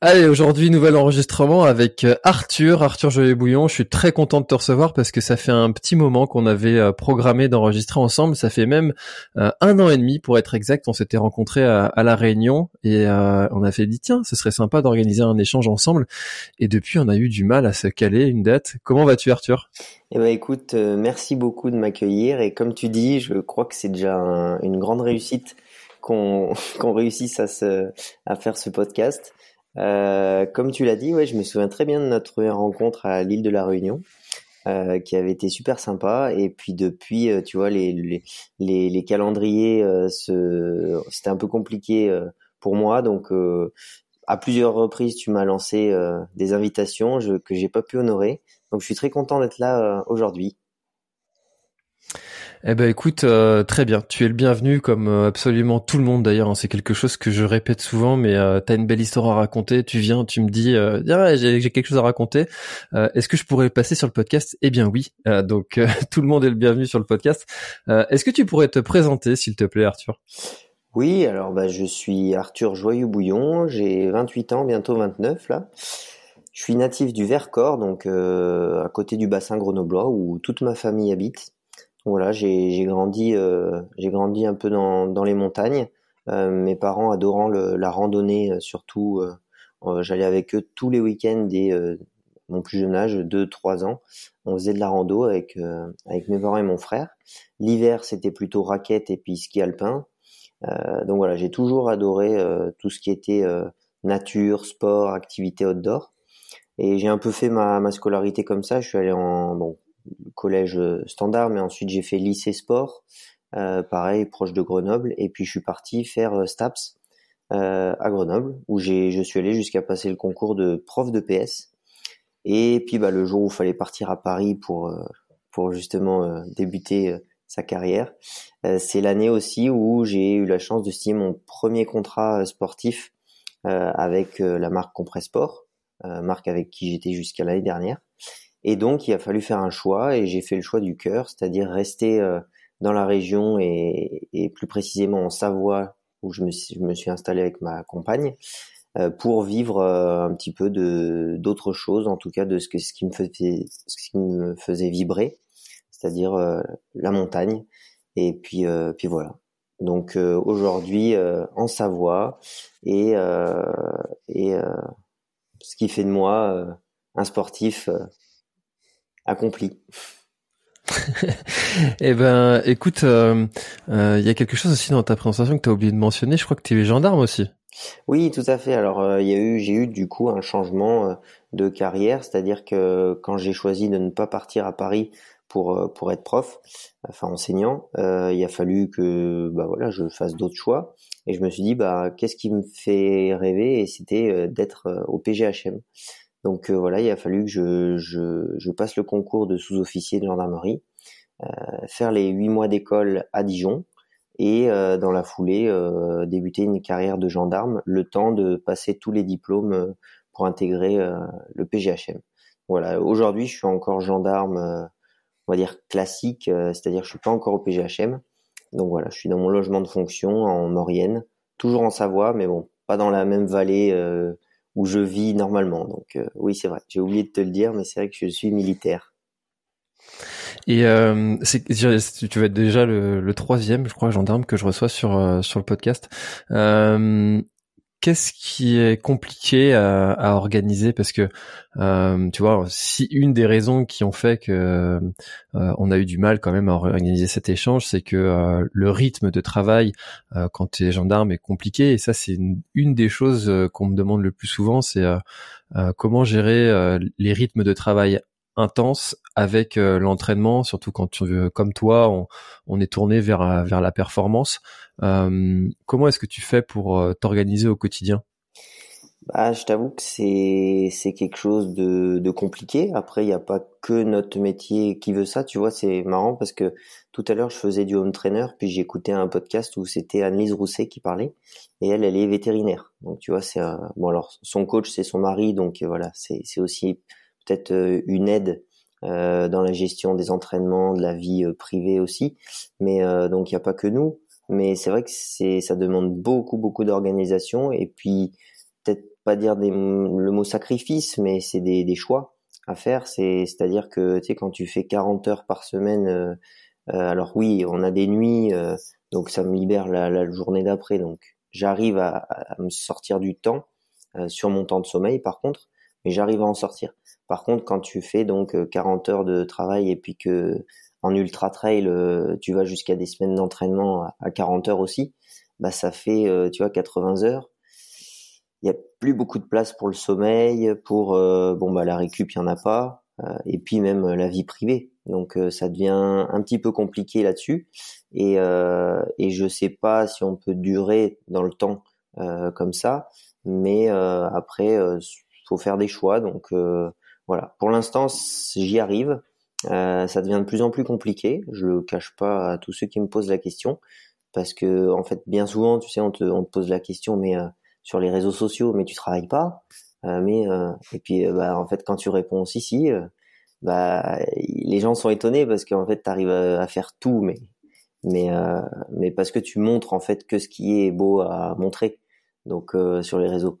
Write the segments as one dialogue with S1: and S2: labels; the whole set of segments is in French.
S1: Allez, aujourd'hui, nouvel enregistrement avec euh, Arthur, Arthur Jolet-Bouillon. Je suis très content de te recevoir parce que ça fait un petit moment qu'on avait euh, programmé d'enregistrer ensemble. Ça fait même euh, un an et demi, pour être exact. On s'était rencontrés à, La Réunion et on a fait dit, tiens, ce serait sympa d'organiser un échange ensemble. Et depuis, on a eu du mal à se caler une date. Comment vas-tu, Arthur?
S2: Eh ben écoute, merci beaucoup de m'accueillir et comme tu dis, je crois que c'est déjà un- une grande réussite qu'on réussisse à se à faire ce podcast. Euh, comme tu l'as dit, ouais, je me souviens très bien de notre première rencontre à l'île de la Réunion, euh, qui avait été super sympa. Et puis depuis, euh, tu vois, les calendriers, c'était un peu compliqué pour moi, donc à plusieurs reprises, tu m'as lancé des invitations je, que j'ai pas pu honorer. Donc je suis très content d'être là aujourd'hui.
S1: Eh ben écoute, euh, très bien. Tu es le bienvenu comme euh, absolument tout le monde d'ailleurs. hein. C'est quelque chose que je répète souvent, mais euh, t'as une belle histoire à raconter. Tu viens, tu me dis, euh, Ah, j'ai j'ai quelque chose à raconter. Est-ce que je pourrais passer sur le podcast? Eh bien oui. Donc tout le monde est le bienvenu sur le podcast. Est-ce que tu pourrais te présenter, s'il te plaît, Arthur?
S2: Oui, alors bah, je suis Arthur Joyeux-Bouillon, j'ai 28 ans, bientôt 29 là. Je suis natif du Vercors, donc à côté du bassin grenoblois où toute ma famille habite. Voilà, j'ai grandi, euh, j'ai grandi un peu dans, dans les montagnes. Euh, mes parents adorant le- la randonnée, euh, surtout, j'allais avec eux tous les week-ends dès mon plus jeune âge, 2-3 ans. On faisait de la rando avec, avec mes parents et mon frère. L'hiver, c'était plutôt raquette et puis ski alpin. Euh, donc voilà, j'ai toujours adoré euh, tout ce qui était euh, nature, sport, activité outdoor. Et j'ai un peu fait ma, ma scolarité comme ça. Je suis allé en bon collège euh, standard, mais ensuite j'ai fait lycée sport, euh, pareil proche de Grenoble. Et puis je suis parti faire euh, STAPS à Grenoble, où je suis allé jusqu'à passer le concours de prof de PS. Et puis bah, le jour où il fallait partir à Paris pour pour justement débuter sa carrière, c'est l'année aussi où j'ai eu la chance de signer mon premier contrat sportif avec la marque Compressport, marque avec qui j'étais jusqu'à l'année dernière. Et donc il a fallu faire un choix et j'ai fait le choix du cœur, c'est-à-dire rester euh, dans la région et, et plus précisément en Savoie où je me suis, je me suis installé avec ma compagne euh, pour vivre euh, un petit peu d'autres choses, en tout cas de ce que ce qui me faisait ce qui me faisait vibrer, c'est-à-dire euh, la montagne. Et puis euh, puis voilà. Donc euh, aujourd'hui en Savoie et et ce qui fait de moi un sportif accompli.
S1: Eh ben, écoute, euh, euh, il y a quelque chose aussi dans ta présentation que tu as oublié de mentionner. Je crois que tu es gendarme aussi.
S2: Oui, tout à fait. Alors, euh, il y a eu, j'ai eu du coup un changement euh, de carrière, c'est-à-dire que quand j'ai choisi de ne pas partir à Paris pour euh, pour être prof, enfin enseignant, euh, il a fallu que bah voilà, je fasse d'autres choix. Et je me suis dit bah qu'est-ce qui me fait rêver? Et c'était euh, d'être euh, au PGHM. Donc euh, voilà, il a fallu que je, passe le concours de sous-officier de gendarmerie, euh, faire les huit mois d'école à Dijon et euh, dans la foulée euh, débuter une carrière de gendarme, le temps de passer tous les diplômes pour intégrer le PGHM. Voilà, aujourd'hui je suis encore gendarme, on va dire classique, c'est-à-dire je suis pas encore au PGHM. Donc voilà, je suis dans mon logement de fonction en Maurienne, toujours en Savoie, mais bon, pas dans la même vallée où je vis normalement. Donc euh, oui, c'est vrai, j'ai oublié de te le dire, mais c'est vrai que je suis militaire.
S1: Et euh, tu vas être déjà le, le troisième, je crois, gendarme que je reçois sur euh, sur le podcast. Euh, qu'est-ce qui est compliqué à, organiser? Parce que euh, tu vois si une des raisons qui ont fait que euh, on a eu du mal quand même à organiser cet échange c'est que euh, le rythme de travail quand tu es gendarme est compliqué. Et ça c'est une, une, des choses qu'on me demande le plus souvent c'est comment gérer les rythmes de travail intenses avec l'entraînement surtout quand tu, comme toi on, est tourné vers vers la performance euh, comment est-ce que tu fais pour euh, t'organiser au quotidien?
S2: Bah, je t'avoue que c'est c'est quelque chose de, compliqué. Après, il n'y a pas que notre métier qui veut ça. Tu vois, c'est marrant parce que tout à l'heure, je faisais du home trainer, puis écouté un podcast où c'était Annelise Rousset qui parlait, et elle, elle est vétérinaire. Donc, tu vois, c'est bon alors son coach, c'est son mari, donc voilà, c'est c'est aussi peut-être euh, une aide euh, dans la gestion des entraînements, de la vie privée aussi. Mais euh, donc, il n'y a pas que nous. Mais c'est vrai que c'est ça demande beaucoup beaucoup d'organisation. Et puis peut-être pas dire des, le mot sacrifice mais c'est des, choix à faire. C'est c'est à dire que tu sais quand tu fais 40 heures par semaine euh, euh, alors oui on a des nuits euh, donc ça me libère la, journée d'après. Donc j'arrive à, me sortir du temps sur mon temps de sommeil par contre mais j'arrive à en sortir par contre quand tu fais donc 40 heures de travail et puis que en ultra trail, euh, tu vas jusqu'à des semaines d'entraînement à 40 heures aussi, bah ça fait euh, tu vois 80 heures. Il y a plus beaucoup de place pour le sommeil, pour euh, bon bah la récup il y en a pas, et puis même la vie privée. Donc ça devient un petit peu compliqué là-dessus, et et je sais pas si on peut durer dans le temps comme ça, mais après faut faire des choix. Donc voilà, pour l'instant j'y arrive. Euh, ça devient de plus en plus compliqué. Je le cache pas à tous ceux qui me posent la question, parce que en fait, bien souvent, tu sais, on te, on te pose la question, mais euh, sur les réseaux sociaux, mais tu travailles pas. Euh, mais et puis, bah, en fait, quand tu réponds si si, bah, les gens sont étonnés parce qu'en fait, tu arrives à, faire tout, mais mais mais parce que tu montres en fait que ce qui est beau à montrer. Donc sur les réseaux.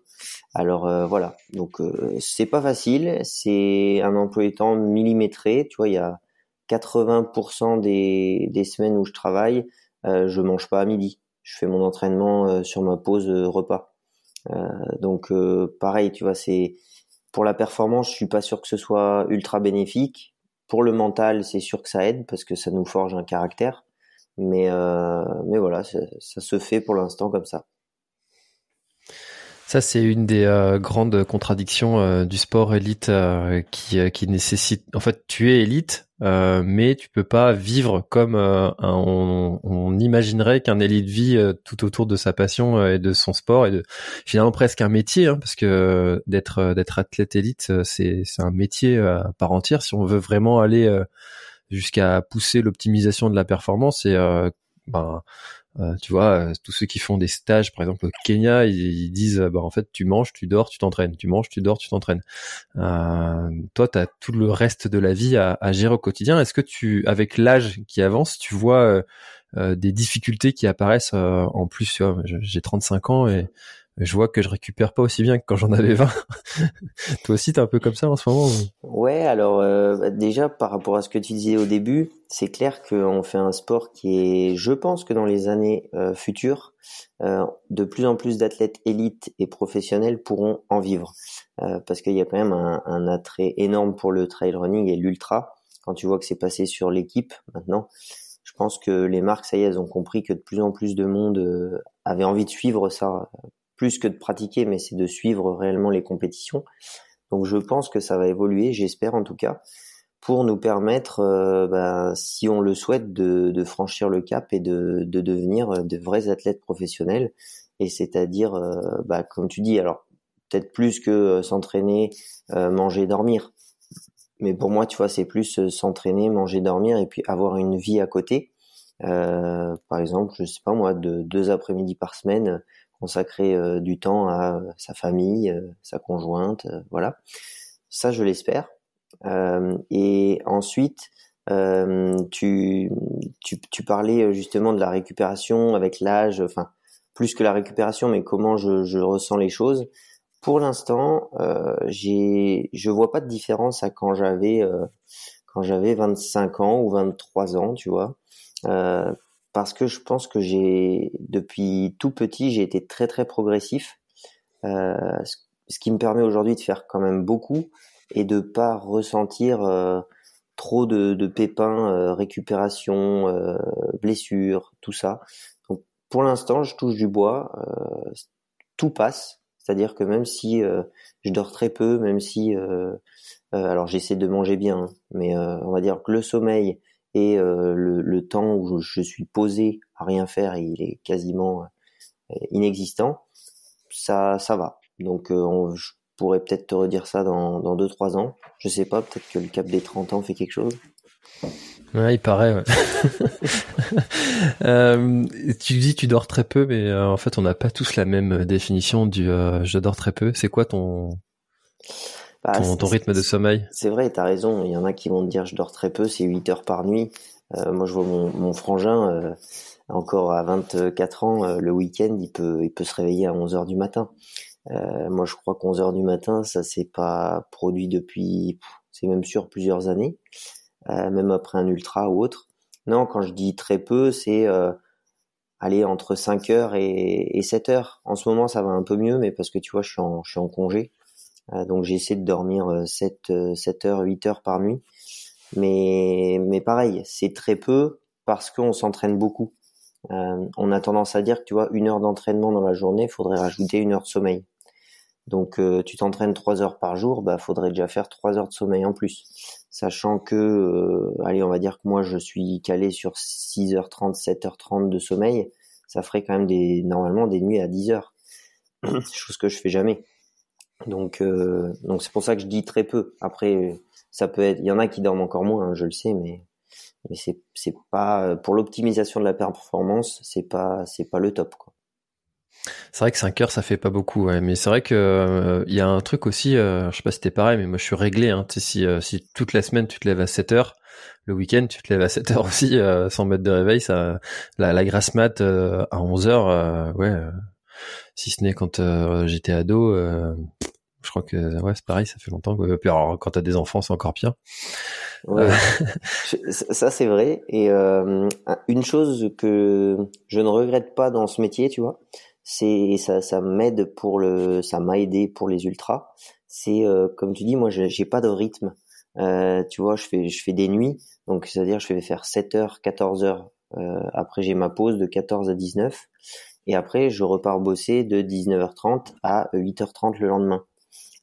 S2: Alors euh, voilà, donc euh, c'est pas facile, c'est un emploi du temps millimétré, tu vois, il y a 80% des, des semaines où je travaille, euh, je mange pas à midi, je fais mon entraînement euh, sur ma pause repas. donc pareil, tu vois, c'est pour la performance, je suis pas sûr que ce soit ultra bénéfique. Pour le mental, c'est sûr que ça aide parce que ça nous forge un caractère, mais mais voilà, ça se fait pour l'instant comme ça.
S1: Ça, c'est une des euh, grandes contradictions euh, du sport élite euh, qui, qui nécessite. En fait, tu es élite, mais tu peux pas vivre comme on, on, imaginerait qu'un élite vit tout autour de sa passion et de son sport et de finalement presque un métier, hein, parce que d'être d'être athlète élite, c'est c'est un métier à part entière. Si on veut vraiment aller jusqu'à pousser l'optimisation de la performance, et ben euh, tu vois, euh, tous ceux qui font des stages, par exemple au Kenya, ils, disent, bah en fait, tu manges, tu dors, tu t'entraînes, tu manges, tu dors, tu t'entraînes. Euh, toi, tu as tout le reste de la vie à, à gérer au quotidien. Est-ce que tu, avec l'âge qui avance, tu vois euh, des difficultés qui apparaissent en plus J'ai 35 ans et je vois que je récupère pas aussi bien que quand j'en avais 20. Toi aussi, t'es un peu comme ça en ce moment
S2: Ouais, alors euh, déjà par rapport à ce que tu disais au début, c'est clair qu'on fait un sport qui est, je pense que dans les années euh, futures, euh, de plus en plus d'athlètes élites et professionnels pourront en vivre, parce qu'il y a quand même un, un, attrait énorme pour le trail running et l'ultra. Quand tu vois que c'est passé sur l'équipe maintenant, je pense que les marques, ça y est, elles ont compris que de plus en plus de monde avait envie de suivre ça plus que de pratiquer, mais c'est de suivre réellement les compétitions. Donc je pense que ça va évoluer, j'espère en tout cas, pour nous permettre, euh, bah, si on le souhaite, de, franchir le cap et de, devenir de vrais athlètes professionnels. Et c'est-à-dire, euh, bah, comme tu dis, alors peut-être plus que euh, s'entraîner, manger, dormir. Mais pour moi, tu vois, c'est plus s'entraîner, manger, dormir et puis avoir une vie à côté. par exemple, je sais pas moi, de deux après-midi par semaine, consacrer euh, du temps à sa famille, euh, sa conjointe, euh, voilà. Ça, je l'espère. et ensuite, tu, parlais justement de la récupération avec l'âge, enfin plus que la récupération, mais comment je, ressens les choses. Pour l'instant, euh, je vois pas de différence à quand j'avais quand j'avais 25 ans ou 23 ans, tu vois. Euh, parce que je pense que j'ai depuis tout petit j'ai été très très progressif ce qui me permet aujourd'hui de faire quand même beaucoup et de pas ressentir trop de, de pépins, récupération, blessures, tout ça. Donc pour l'instant, je touche du bois, tout passe. C'est-à-dire que même si je dors très peu, même si alors j'essaie de manger bien, mais on va dire que le sommeil et le, temps où je suis posé à rien faire, il est quasiment inexistant. Ça, ça va. Donc, on, je pourrais peut-être te redire ça dans, dans 2-3 ans. Je sais pas, peut-être que le cap des 30 ans fait quelque chose.
S1: Ouais, il paraît. Euh, tu dis tu dors très peu, mais euh, en fait, on n'a pas tous la même définition du euh, je dors très peu. C'est quoi ton bah, ton, ton rythme de sommeil
S2: C'est vrai, tu as raison. Il y en a qui vont te dire je dors très peu, c'est 8 heures par nuit. Euh, moi, je vois mon, mon frangin encore à 24 ans, le week-end, il peut il peut se réveiller à 11 heures du matin. moi, je crois qu'à 11 heures du matin, ça s'est pas produit depuis, c'est même sûr plusieurs années. Euh, même après un ultra ou autre. Non, quand je dis très peu, c'est euh, aller entre 5 heures et, et 7 heures. En ce moment, ça va un peu mieux, mais parce que tu vois, je suis en, je suis en congé. Euh, donc j'essaie de dormir 7, 7 heures, 8 heures par nuit. Mais, mais pareil, c'est très peu parce qu'on s'entraîne beaucoup. on a tendance à dire que tu vois, une heure d'entraînement dans la journée, il faudrait rajouter une heure de sommeil. Donc tu t'entraînes 3 heures par jour, bah faudrait déjà faire 3 heures de sommeil en plus sachant que, euh, allez, on va dire que moi je suis calé sur 6h30, 7h30 de sommeil, ça ferait quand même des, normalement des nuits à 10h, chose que je fais jamais. Donc, euh, donc c'est pour ça que je dis très peu. Après, ça peut être, il y en a qui dorment encore moins, hein, je le sais, mais mais c'est c'est pas pour l'optimisation de la performance, c'est pas c'est pas le top quoi.
S1: C'est vrai que 5 heures, ça fait pas beaucoup, ouais. mais c'est vrai que euh, il y a un truc aussi, euh, je sais pas si t'es pareil, mais moi je suis réglé. Hein. Si, euh, si toute la semaine tu te lèves à 7 heures, le week-end tu te lèves à 7 heures aussi, sans mettre de réveil, ça, la, la grasse mat à 11 heures, ouais. si ce n'est quand j'étais ado, je crois que ouais c'est pareil, ça fait longtemps. Que... Puis alors, quand t'as des enfants, c'est encore pire.
S2: Ouais. ça c'est vrai. Et une chose que je ne regrette pas dans ce métier, tu vois, c'est ça, ça m'aide pour le, ça m'a aidé pour les ultras. C'est euh, comme tu dis, moi j'ai pas de rythme. Euh, tu vois, je fais je fais des nuits, donc c'est-à-dire je vais faire 7 heures, 14 heures. Euh, après j'ai ma pause de 14 à 19 et après je repars bosser de 19h30 à 8h30 le lendemain.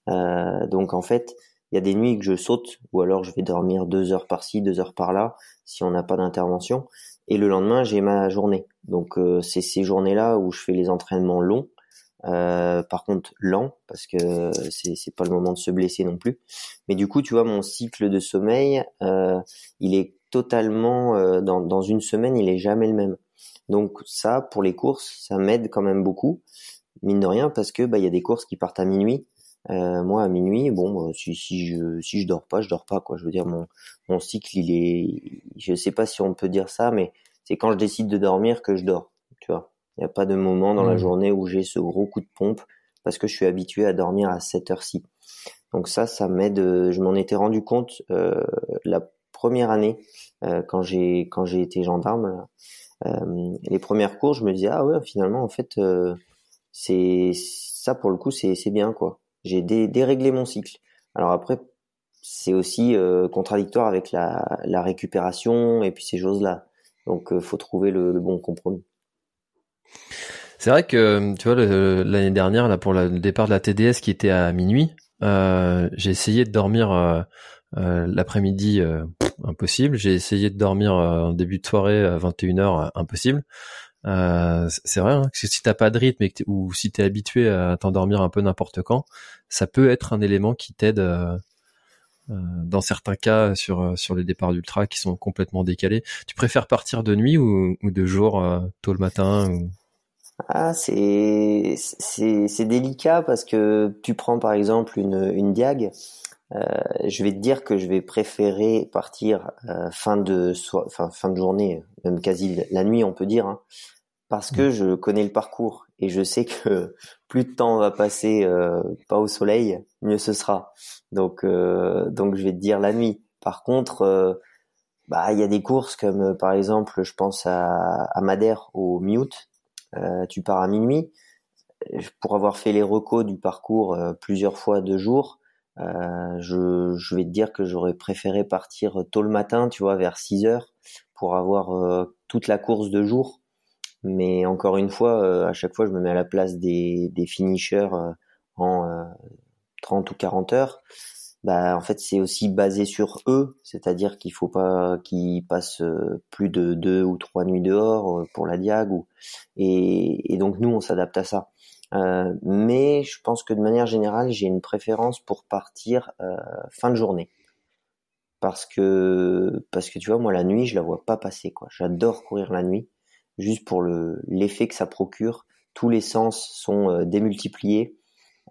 S2: Euh, donc en fait, il y a des nuits que je saute ou alors je vais dormir deux heures par-ci, deux heures par-là si on n'a pas d'intervention. Et le lendemain, j'ai ma journée. Donc euh, c'est ces journées-là où je fais les entraînements longs. Euh, par contre lents parce que c'est pas le moment de se blesser non plus. Mais du coup, tu vois, mon cycle de sommeil, euh, il est totalement euh, dans dans une semaine, il est jamais le même. Donc ça, pour les courses, ça m'aide quand même beaucoup, mine de rien, parce que bah il y a des courses qui partent à minuit. Euh, moi à minuit, bon, bah, si, si je si je dors pas, je dors pas quoi. Je veux dire mon mon cycle, il est, je sais pas si on peut dire ça, mais c'est quand je décide de dormir que je dors. Tu vois, il n'y a pas de moment dans la mmh. journée où j'ai ce gros coup de pompe parce que je suis habitué à dormir à cette heure-ci. Donc ça, ça m'aide. Je m'en étais rendu compte euh, la première année euh, quand j'ai quand j'ai été gendarme. Euh, les premières cours, je me disais ah ouais, finalement en fait euh, c'est ça pour le coup c'est c'est bien quoi j'ai déréglé mon cycle. Alors après, c'est aussi euh, contradictoire avec la, la, récupération et puis ces choses-là. Donc, euh, faut trouver le, le, bon compromis.
S1: C'est vrai que tu vois l'année dernière là pour le départ de la TDS qui était à minuit, euh, j'ai essayé de dormir euh, euh, l'après-midi impossible. J'ai essayé de dormir en début de soirée à 21h impossible. Euh, c'est vrai hein, que si t'as pas de rythme ou si t'es habitué à t'endormir un peu n'importe quand, ça peut être un élément qui t'aide euh, euh dans certains cas sur sur les départs d'ultra qui sont complètement décalés. Tu préfères partir de nuit ou, de jour tôt le matin.
S2: Ah, c'est c'est délicat parce que tu prends par exemple une une diag. Je vais te dire que je vais préférer partir fin de fin, fin de journée, même quasi la nuit, on peut dire, hein, parce que mm. je connais le parcours et je sais que plus de temps on va passer euh, pas au soleil, mieux ce sera. Donc euh, donc je vais te dire la nuit. Par contre, euh, bah il y a des courses comme par exemple, je pense à, à Madère au Mute. tu pars à minuit. pour avoir fait les recos du parcours plusieurs fois de jour, je, je, vais te dire que j'aurais préféré partir tôt le matin, tu vois, vers 6 heures, pour avoir toute la course de jour. Mais encore une fois, à chaque fois, je me mets à la place des, des finishers en 30 ou 40 heures bah en fait c'est aussi basé sur eux, c'est-à-dire qu'il faut pas qu'ils passent euh, plus de deux ou trois nuits dehors euh, pour la diag ou et, et donc nous on s'adapte à ça. Euh, mais je pense que de manière générale j'ai une préférence pour partir euh, fin de journée parce que parce que tu vois moi la nuit je la vois pas passer quoi. J'adore courir la nuit juste pour le l'effet que ça procure. Tous les sens sont euh, démultipliés.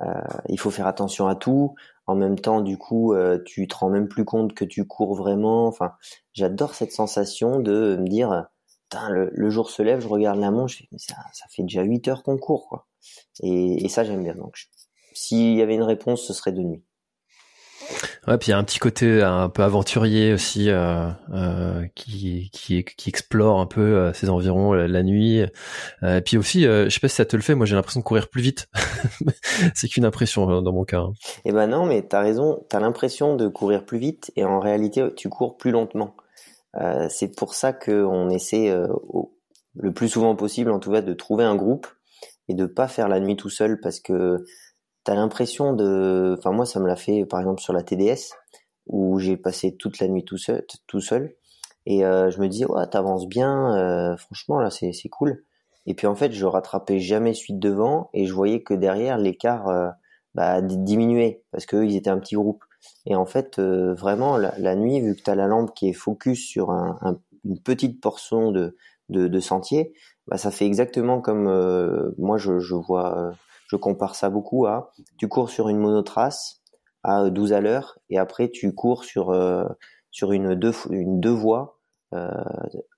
S2: Euh, il faut faire attention à tout. En même temps, du coup, euh, tu te rends même plus compte que tu cours vraiment. Enfin, j'adore cette sensation de me dire, le, le, jour se lève, je regarde la montre, mais ça, ça fait déjà 8 heures qu'on court, quoi. Et, et ça, j'aime bien. Donc, s'il y avait une réponse, ce serait de nuit.
S1: Ouais, puis il y a un petit côté un peu aventurier aussi euh, euh, qui, qui qui explore un peu euh, ces environs la, nuit. et puis aussi, je sais pas si ça te le fait, moi j'ai l'impression de courir plus vite. c'est qu'une impression dans mon cas. Hein.
S2: Eh ben non, mais t'as raison. T'as l'impression de courir plus vite et en réalité tu cours plus lentement. c'est pour ça qu'on essaie le plus souvent possible, en tout cas, de trouver un groupe et de pas faire la nuit tout seul parce que t'as l'impression de, enfin moi ça me l'a fait par exemple sur la TDS où j'ai passé toute la nuit tout seul, tout seul et euh, je me disais ouais t'avances bien, euh, franchement là c'est c'est cool. Et puis en fait je rattrapais jamais suite devant et je voyais que derrière l'écart euh, bah, diminuait parce que ils étaient un petit groupe. Et en fait vraiment la, nuit vu que t'as la lampe qui est focus sur un, une petite portion de de, de sentier, bah ça fait exactement comme moi je, je vois je compare ça beaucoup à tu cours sur une monotrace à 12 à l'heure et après tu cours sur euh, sur une deux une deux voies euh,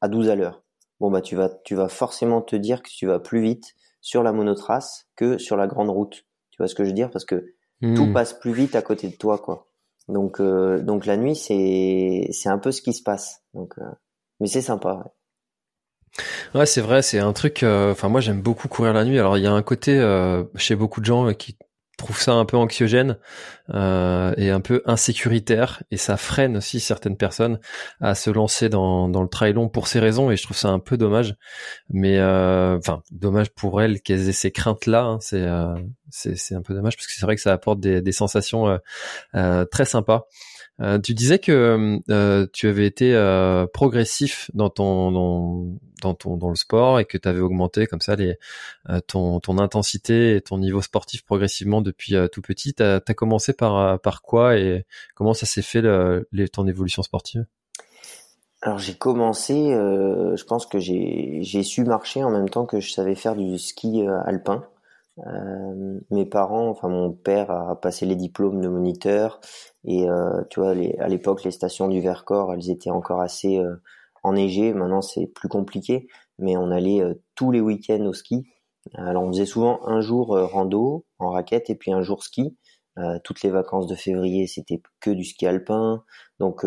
S2: à 12 à l'heure. Bon bah tu vas tu vas forcément te dire que tu vas plus vite sur la monotrace que sur la grande route. Tu vois ce que je veux dire? Parce que tout hmm. passe plus vite à côté de toi quoi. Donc euh, donc la nuit c'est c'est un peu ce qui se passe. Donc mais c'est sympa. Ouais.
S1: Ouais, c'est vrai, c'est un truc. Euh, enfin, moi, j'aime beaucoup courir la nuit. Alors, il y a un côté euh, chez beaucoup de gens euh, qui trouvent ça un peu anxiogène et un peu insécuritaire, et ça freine aussi certaines personnes à se lancer dans, le trail long pour ces raisons. Et je trouve ça un peu dommage. Mais enfin, dommage pour elles qu'elles aient ces craintes-là. Hein. c'est c'est un peu dommage parce que c'est vrai que ça apporte des, des sensations très sympas. Euh, tu disais que euh, tu avais été euh, progressif dans ton dans, ton dans le sport et que tu avais augmenté comme ça les ton ton intensité et ton niveau sportif progressivement depuis tout petit. Tu as, commencé par par quoi et comment ça s'est fait le, ton évolution sportive?
S2: Alors j'ai commencé, je pense que j'ai su marcher en même temps que je savais faire du ski alpin. Euh, mes parents, enfin mon père a passé les diplômes de moniteur et euh, tu vois, les, à l'époque les stations du Vercors, elles étaient encore assez euh, enneigées. Maintenant c'est plus compliqué, mais on allait euh, tous les week-ends au ski. Alors on faisait souvent un jour rando en raquette et puis un jour ski. toutes les vacances de février c'était que du ski alpin. Donc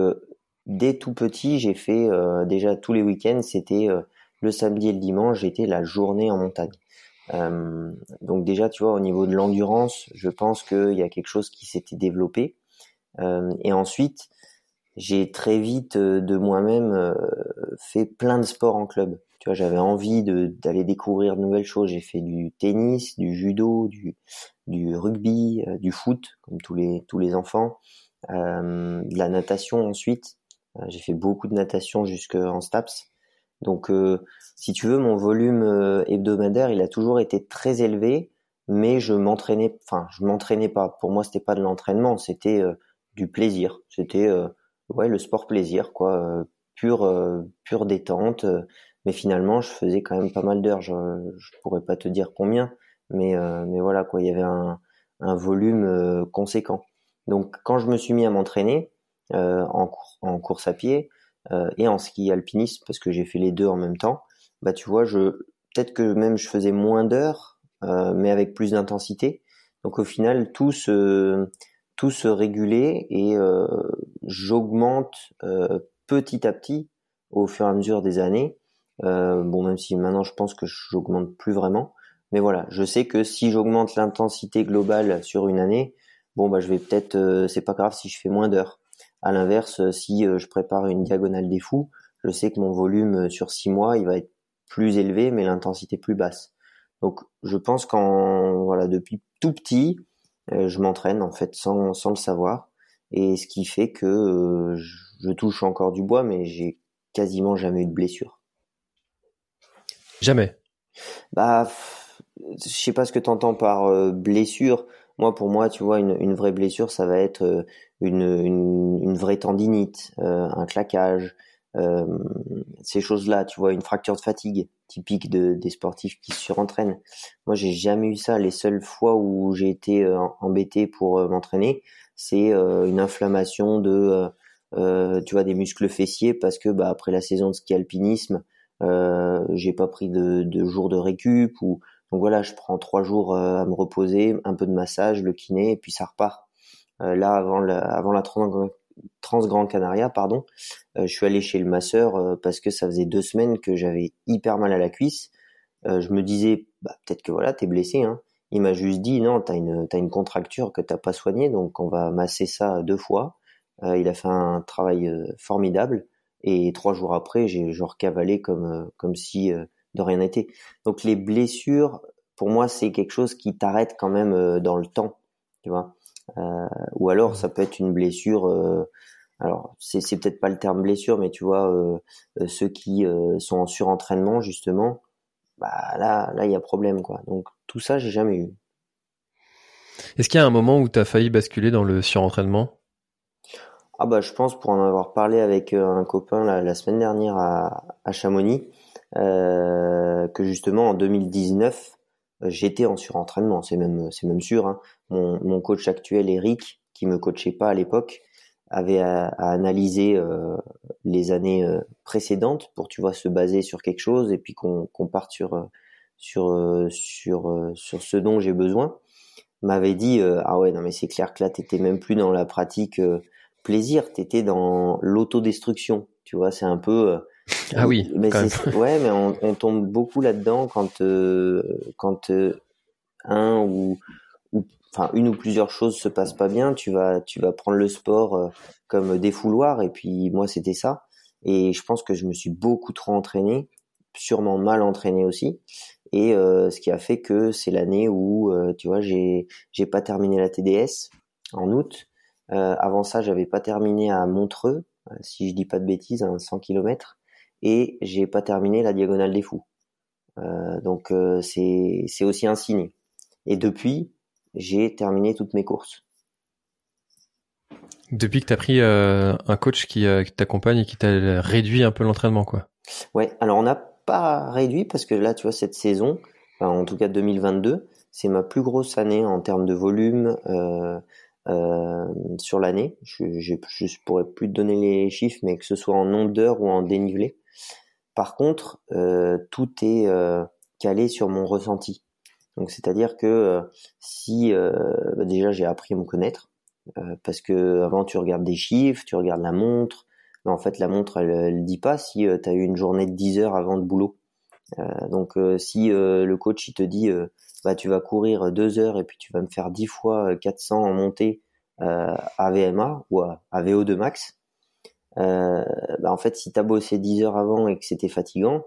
S2: dès tout petit j'ai fait déjà tous les week-ends c'était le samedi et le dimanche j'étais la journée en montagne. Euh, donc déjà, tu vois, au niveau de l'endurance, je pense qu'il y a quelque chose qui s'était développé. Euh, et ensuite, j'ai très vite euh, de moi-même fait plein de sports en club. Tu vois, j'avais envie d'aller découvrir de nouvelles choses. J'ai fait du tennis, du judo, du, du rugby, du foot, comme tous les tous les enfants, de la natation ensuite. j'ai fait beaucoup de natation jusqu'en STAPS. Donc, euh, si tu veux, mon volume euh, hebdomadaire, il a toujours été très élevé, mais je m'entraînais, enfin, je m'entraînais pas. Pour moi, c'était pas de l'entraînement, c'était euh, du plaisir. C'était, ouais, le sport plaisir, quoi, pure, pure détente. mais finalement, je faisais quand même pas mal d'heures. Je, je pourrais pas te dire combien, mais, mais voilà, quoi, il y avait un, un volume conséquent. Donc, quand je me suis mis à m'entraîner en, en course à pied, euh, et en ski alpiniste parce que j'ai fait les deux en même temps, bah tu vois, je peut-être que même je faisais moins d'heures, euh, mais avec plus d'intensité. Donc au final, tout se tout se régulait et euh, j'augmente petit à petit au fur et à mesure des années. bon, même si maintenant je pense que j'augmente plus vraiment, Mais voilà, je sais que si j'augmente l'intensité globale sur une année, bon bah je vais peut-être, euh, c'est pas grave si je fais moins d'heures. À l'inverse, si je prépare une diagonale des fous, je sais que mon volume sur six mois, il va être plus élevé, mais l'intensité plus basse. Donc, je pense qu'en voilà, depuis tout petit, je m'entraîne en fait sans, sans le savoir, et ce qui fait que je touche encore du bois, mais j'ai quasiment jamais eu de blessure.
S1: Jamais.
S2: Bah, je sais pas ce que tu entends par euh, blessure. Moi, pour moi, tu vois, une, une vraie blessure, ça va être euh, une, une, une vraie tendinite, euh, un claquage, ces choses-là, tu vois, une fracture de fatigue typique de, des sportifs qui se surentraînent. Moi, j'ai jamais eu ça. Les seules fois où j'ai été embêté pour m'entraîner, c'est une inflammation de euh, tu vois, des muscles fessiers parce que bah, après la saison de ski alpinisme, euh, j'ai pas pris de, de jours de récup ou donc voilà, je prends trois jours euh, à me reposer, un peu de massage, le kiné et puis ça repart. Euh, là, avant la, avant la Trans, Canaria, pardon, je suis allé chez le masseur parce que ça faisait deux semaines que j'avais hyper mal à la cuisse. je me disais, bah, peut-être que voilà, t'es blessé. Hein. Il m'a juste dit, non, t'as une, t'as une contracture que t'as pas soignée, donc on va masser ça deux fois. Euh, il a fait un travail euh, formidable et trois jours après, j'ai genre cavalé comme euh, comme si de rien n'était. Donc les blessures, pour moi, c'est quelque chose qui t'arrête quand même dans le temps, tu vois. Euh, ou alors ça peut être une blessure. Euh, alors c'est c'est peut-être pas le terme blessure, mais tu vois euh, ceux qui sont en surentraînement justement, bah là là il y a problème quoi. Donc tout ça j'ai jamais eu.
S1: Est-ce qu'il y a un moment où tu as failli basculer dans le surentraînement?
S2: Ah bah je pense pour en avoir parlé avec euh, un copain la, semaine dernière à, à Chamonix, euh, que justement en 2019 euh, j'étais en surentraînement, c'est même c'est même sûr. Hein. Mon, mon, coach actuel Eric, qui me coachait pas à l'époque, avait à, analyser euh, les années euh, précédentes pour tu vois se baser sur quelque chose et puis qu'on qu'on parte sur sur sur sur ce dont j'ai besoin. M'avait dit ah ouais non mais c'est clair que là t'étais même plus dans la pratique plaisir, t'étais dans l'autodestruction. Tu vois, c'est un peu. Euh,
S1: ah oui.
S2: Mais ouais, mais on, tombe beaucoup là-dedans quand euh, quand euh, un ou, enfin une ou plusieurs choses se passent pas bien. Tu vas tu vas prendre le sport comme défouloir et puis moi c'était ça. Et je pense que je me suis beaucoup trop entraîné, sûrement mal entraîné aussi. Et ce qui a fait que c'est l'année où tu vois j'ai j'ai pas terminé la TDS en août euh, avant ça, j'avais pas terminé à Montreux, euh, si je dis pas de bêtises, à 100 km, et j'ai pas terminé la diagonale des fous. Euh, donc c'est c'est aussi un signe. Et depuis, j'ai terminé toutes mes courses.
S1: Depuis que tu as pris un coach qui, t'accompagne et qui t'a réduit un peu l'entraînement, quoi.
S2: Ouais, alors on n'a pas réduit parce que là, tu vois, cette saison, en tout cas 2022, c'est ma plus grosse année en termes de volume, euh, euh, sur l'année. Je, je, pourrais plus te donner les chiffres, mais que ce soit en nombre d'heures ou en dénivelé. Par contre, euh, tout est euh, calé sur mon ressenti. Donc c'est-à-dire que si bah, déjà j'ai appris à me connaître, parce que avant tu regardes des chiffres, tu regardes la montre, mais en fait la montre elle, elle dit pas si tu as eu une journée de 10 heures avant de boulot. donc si le coach il te dit bah tu vas courir deux heures et puis tu vas me faire 10 fois 400 en montée euh, à VMA ou à, VO2 max, euh, bah en fait si tu as bossé 10 heures avant et que c'était fatigant,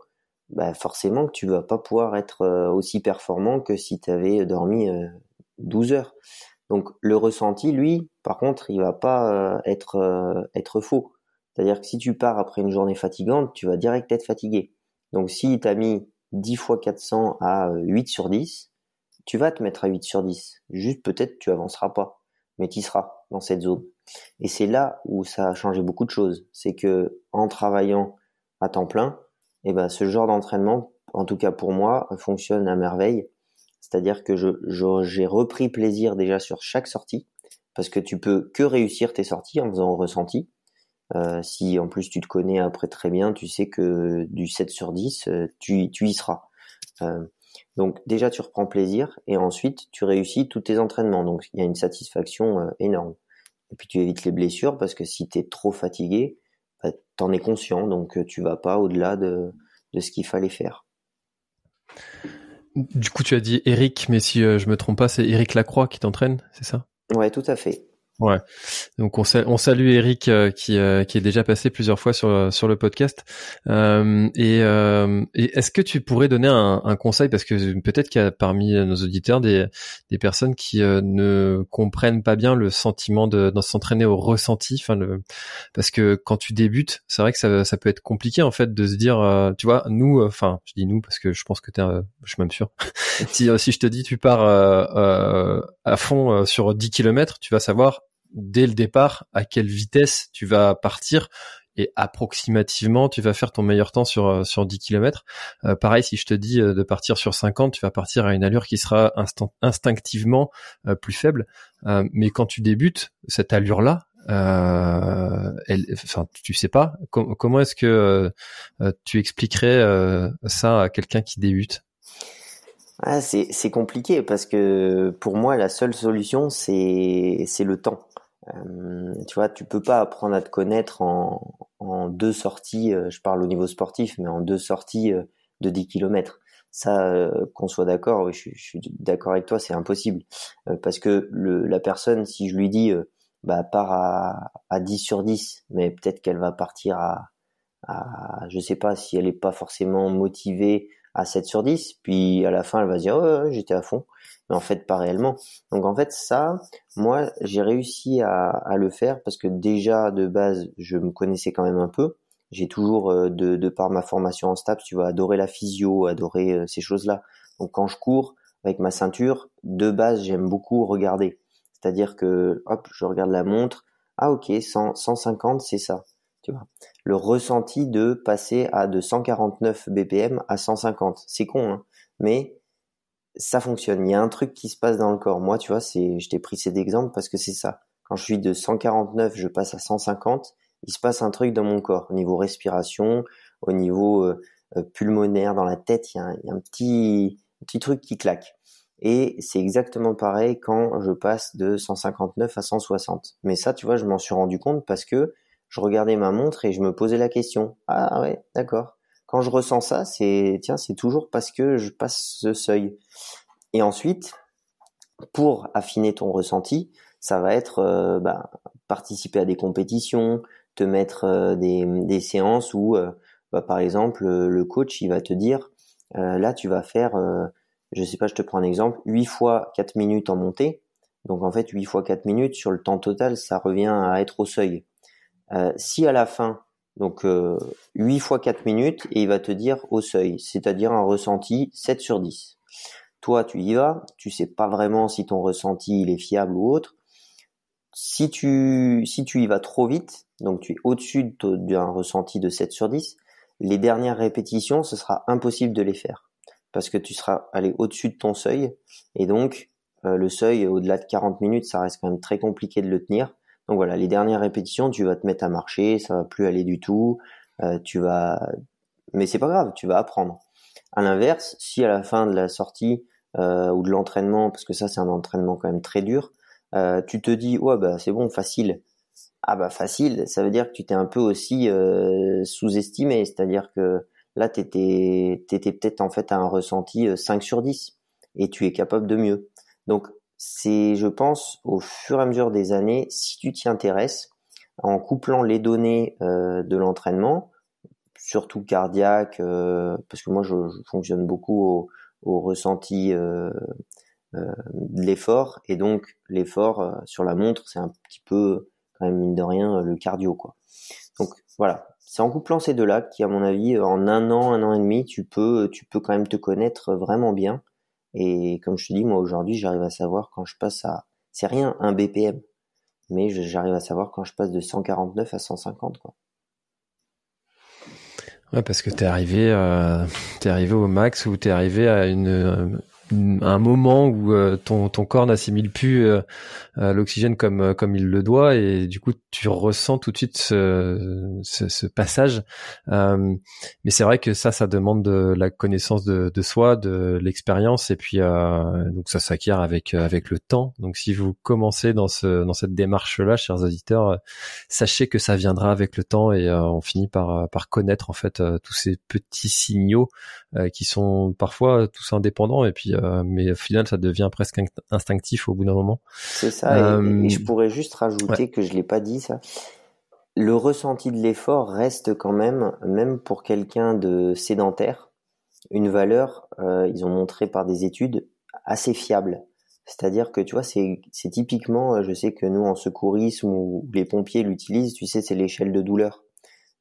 S2: bah forcément que tu vas pas pouvoir être euh, aussi performant que si tu avais dormi 12 heures. Donc le ressenti, lui, par contre, il va pas être être faux. C'est-à-dire que si tu pars après une journée fatigante, tu vas direct être fatigué. Donc si tu as mis 10 fois 400 à 8 sur 10, tu vas te mettre à 8 sur 10. Juste peut-être tu avanceras pas, mais tu seras dans cette zone. Et c'est là où ça a changé beaucoup de choses. C'est que en travaillant à temps plein, eh ben ce genre d'entraînement, en tout cas pour moi, fonctionne à merveille. C'est-à-dire que j'ai repris plaisir déjà sur chaque sortie, parce que tu peux que réussir tes sorties en faisant ressenti. Euh, si en plus tu te connais après très bien, tu sais que du 7 sur 10, euh, tu, y seras. Euh, donc déjà tu reprends plaisir et ensuite tu réussis tous tes entraînements. Donc il y a une satisfaction énorme. Et puis tu évites les blessures parce que si tu es trop fatigué, bah, tu en es conscient donc euh, tu vas pas au-delà de, de ce qu'il fallait faire.
S1: Du coup, tu as dit Eric, mais si je me trompe pas, c'est Eric Lacroix qui t'entraîne, c'est ça?
S2: Ouais, tout à fait.
S1: Ouais. Donc on, on salue Eric euh, qui, euh, qui est déjà passé plusieurs fois sur sur le podcast. Euh, et, et est-ce que tu pourrais donner un, un conseil parce que peut-être qu'il y a parmi nos auditeurs des des personnes qui ne comprennent pas bien le sentiment de, de s'entraîner au ressenti. Enfin le parce que quand tu débutes, c'est vrai que ça, ça peut être compliqué en fait de se dire, tu vois, nous, enfin je dis nous parce que je pense que t'es, je suis même sûr. si si je te dis tu pars à fond sur 10 km, tu vas savoir dès le départ à quelle vitesse tu vas partir et approximativement tu vas faire ton meilleur temps sur euh, sur 10 km. Euh, pareil si je te dis euh, de partir sur 50, tu vas partir à une allure qui sera instinctivement plus faible. mais quand tu débutes cette allure là, elle, enfin tu sais pas comment est-ce que tu expliquerais ça à quelqu'un qui débute?
S2: Ah, c'est compliqué parce que pour moi la seule solution c'est c'est le temps. Euh, tu vois, tu peux pas apprendre à te connaître en, deux sorties, euh, je parle au niveau sportif, mais en deux sorties euh, de 10 km. Ça, qu'on soit d'accord, je, suis d'accord avec toi, c'est impossible. parce que la personne, si je lui dis, bah, part à, à 10 sur 10, mais peut-être qu'elle va partir à, je sais pas, si elle est pas forcément motivée à 7 sur 10, puis à la fin, elle va se dire, j'étais à fond mais en fait pas réellement. Donc en fait ça, moi j'ai réussi à, le faire parce que déjà de base je me connaissais quand même un peu. J'ai toujours euh, de, par ma formation en STAPS, tu vas adorer la physio, adorer euh, ces choses-là. Donc quand je cours avec ma ceinture, de base j'aime beaucoup regarder. C'est-à-dire que hop, je regarde la montre, ah ok, 100, 150 c'est ça. Tu vois. Le ressenti de passer à de 149 BPM à 150, c'est con, hein mais ça fonctionne. Il y a un truc qui se passe dans le corps. Moi, tu vois, c'est, je t'ai pris cet exemple parce que c'est ça. Quand je suis de 149, je passe à 150. Il se passe un truc dans mon corps, au niveau respiration, au niveau euh, euh, pulmonaire, dans la tête. Il y a un, petit, petit truc qui claque. Et c'est exactement pareil quand je passe de 159 à 160. Mais ça, tu vois, je m'en suis rendu compte parce que je regardais ma montre et je me posais la question. Ah ouais, d'accord quand je ressens ça, c'est tiens, c'est toujours parce que je passe ce seuil. Et ensuite, pour affiner ton ressenti, ça va être euh, bah, participer à des compétitions, te mettre euh, des, séances où, euh, bah, par exemple, le coach il va te dire là tu vas faire, je sais pas, je te prends un exemple, 8 fois 4 minutes en montée. Donc en fait 8 fois 4 minutes sur le temps total, ça revient à être au seuil. si à la fin donc euh, 8 fois 4 minutes et il va te dire au seuil, c'est-à-dire un ressenti 7 sur 10. Toi, tu y vas, tu sais pas vraiment si ton ressenti il est fiable ou autre. Si tu si tu y vas trop vite, donc tu es au-dessus d'un ressenti de 7 sur 10, les dernières répétitions, ce sera impossible de les faire parce que tu seras allé au-dessus de ton seuil et donc euh, le seuil au-delà de 40 minutes, ça reste quand même très compliqué de le tenir. Donc voilà, les dernières répétitions, tu vas te mettre à marcher, ça va plus aller du tout. Euh, tu vas, mais c'est pas grave, tu vas apprendre. À l'inverse, si à la fin de la sortie euh, ou de l'entraînement, parce que ça c'est un entraînement quand même très dur, euh, tu te dis ouais bah c'est bon, facile. Ah bah facile, ça veut dire que tu t'es un peu aussi sous-estimé, c'est-à-dire que là t'étais t'étais peut-être en fait à un ressenti 5 sur 10 et tu es capable de mieux. Donc c'est, je pense, au fur et à mesure des années, si tu t'y intéresses, en couplant les données euh, de l'entraînement, surtout cardiaque, euh, parce que moi je, fonctionne beaucoup au, ressenti euh, de l'effort, et donc l'effort sur la montre, c'est un petit peu, quand même mine de rien, le cardio, quoi. Donc voilà, c'est en couplant ces deux-là qui, à mon avis, en un an, un an et demi, tu peux, tu peux quand même te connaître vraiment bien et comme je te dis, moi aujourd'hui, j'arrive à savoir quand je passe à, c'est rien un BPM, mais j'arrive à savoir quand je passe de 149 à 150 quoi.
S1: Ouais, parce que t'es arrivé, euh, t'es arrivé au max ou t'es arrivé à une, un moment où euh, ton, ton corps n'assimile plus euh, euh, l'oxygène comme comme il le doit et du coup tu ressens tout de suite ce, ce, ce passage. Mais c'est vrai que ça ça demande de la connaissance de, de soi de l'expérience et puis donc ça s'acquiert avec avec le temps. Donc si vous commencez dans ce dans cette démarche là chers auditeurs sachez que ça viendra avec le temps et on finit par par connaître en fait tous ces petits signaux qui sont parfois tous indépendants et puis euh, mais au final ça devient presque instinctif au bout d'un moment.
S2: C'est ça. Et, euh, je pourrais juste rajouter que je l'ai pas dit ça. Le ressenti de l'effort reste quand même, même pour quelqu'un de sédentaire, une valeur. Euh, ils ont montré par des études assez fiable. C'est-à-dire que tu vois, c'est typiquement, je sais que nous en secourisme ou les pompiers l'utilisent, tu sais, c'est l'échelle de douleur.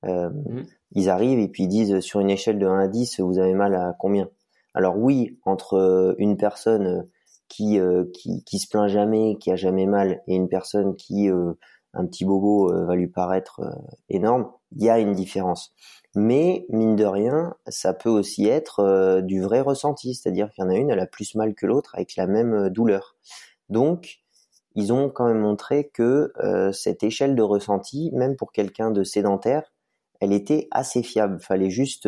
S2: Euh, mmh. Ils arrivent et puis ils disent sur une échelle de 1 à 10, vous avez mal à combien? Alors oui, entre euh, une personne euh, qui, euh, qui se plaint jamais, qui a jamais mal, et une personne qui un petit bobo va lui paraître énorme, il y a une différence. Mais mine de rien, ça peut aussi être du vrai ressenti, c'est-à-dire qu'il y en a une, elle a plus mal que l'autre avec la même douleur. Donc, ils ont quand même montré que cette échelle de ressenti, même pour quelqu'un de sédentaire, elle était assez fiable. Fallait juste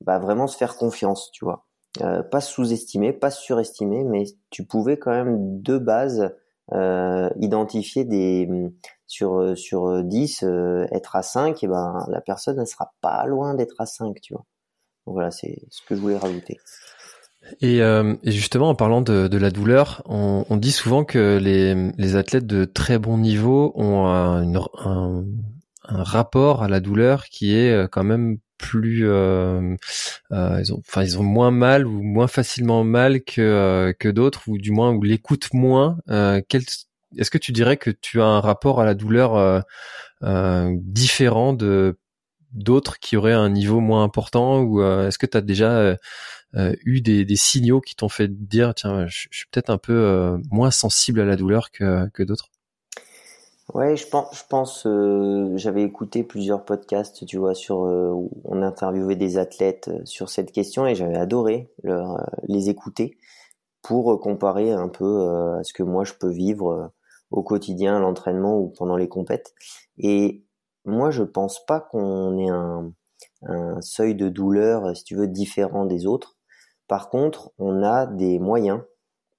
S2: bah, vraiment se faire confiance, tu vois. Euh, pas sous-estimer, pas surestimer, mais tu pouvais quand même de base euh, identifier des sur sur 10 euh, être à 5 et ben la personne elle sera pas loin d'être à 5, tu vois. Donc voilà, c'est ce que je voulais rajouter.
S1: Et, euh, justement, en parlant de, de la douleur, on, on, dit souvent que les, les, athlètes de très bon niveau ont un, un, un, rapport à la douleur qui est euh, quand même plus euh, euh, ils ont enfin ils ont moins mal ou moins facilement mal que euh, d'autres ou du moins ou l'écoutent moins. Est-ce que tu dirais que tu as un rapport à la douleur différent de d'autres qui auraient un niveau moins important ou est-ce que tu as déjà eu des, signaux qui t'ont fait dire tiens je, suis peut-être un peu moins sensible à la douleur que d'autres?
S2: Ouais, je pense, je pense, euh, j'avais écouté plusieurs podcasts, tu vois, sur euh, où on interviewait des athlètes euh, sur cette question et j'avais adoré leur, les écouter pour comparer un peu à ce que moi je peux vivre au quotidien, l'entraînement ou pendant les compètes. Et moi, je pense pas qu'on ait un, un seuil de douleur, si tu veux, différent des autres. Par contre, on a des moyens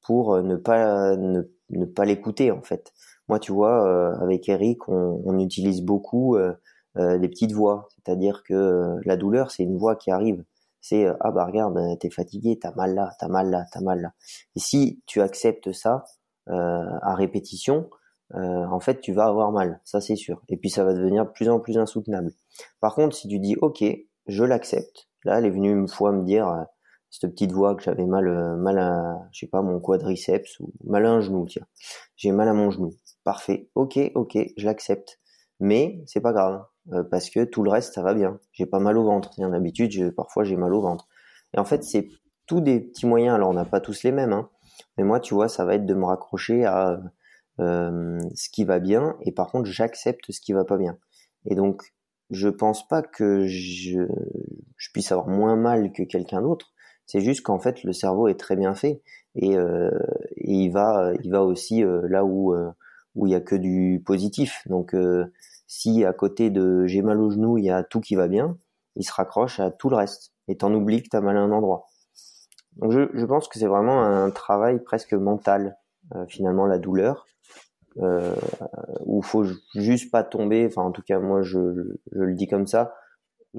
S2: pour ne pas ne, ne pas l'écouter en fait. Moi, tu vois, euh, avec Eric, on, on utilise beaucoup euh, euh, des petites voix, c'est-à-dire que la douleur, c'est une voix qui arrive. C'est ah bah regarde, t'es fatigué, t'as mal là, t'as mal là, t'as mal là. Et si tu acceptes ça à répétition, en fait, tu vas avoir mal, ça c'est sûr. Et puis ça va devenir de plus en plus insoutenable. Par contre, si tu dis ok, je l'accepte. Là, elle est venue une fois me dire cette petite voix que j'avais mal, mal à, je sais pas, mon quadriceps ou mal à un genou, tiens. J'ai mal à mon genou. Parfait. Ok, ok, je l'accepte. Mais c'est pas grave euh, parce que tout le reste ça va bien. J'ai pas mal au ventre. En habitude, parfois j'ai mal au ventre. Et en fait, c'est tous des petits moyens. Alors on n'a pas tous les mêmes, hein. mais moi, tu vois, ça va être de me raccrocher à euh, ce qui va bien et par contre, j'accepte ce qui va pas bien. Et donc, je pense pas que je, puisse avoir moins mal que quelqu'un d'autre. C'est juste qu'en fait, le cerveau est très bien fait et, euh, il va, il va aussi là où où il y a que du positif. Donc euh, si à côté de j'ai mal au genou, il y a tout qui va bien, il se raccroche à tout le reste et t'en oublies que t'as mal à un endroit. Donc je, pense que c'est vraiment un travail presque mental euh, finalement la douleur euh, où faut juste pas tomber. Enfin en tout cas moi je, le dis comme ça,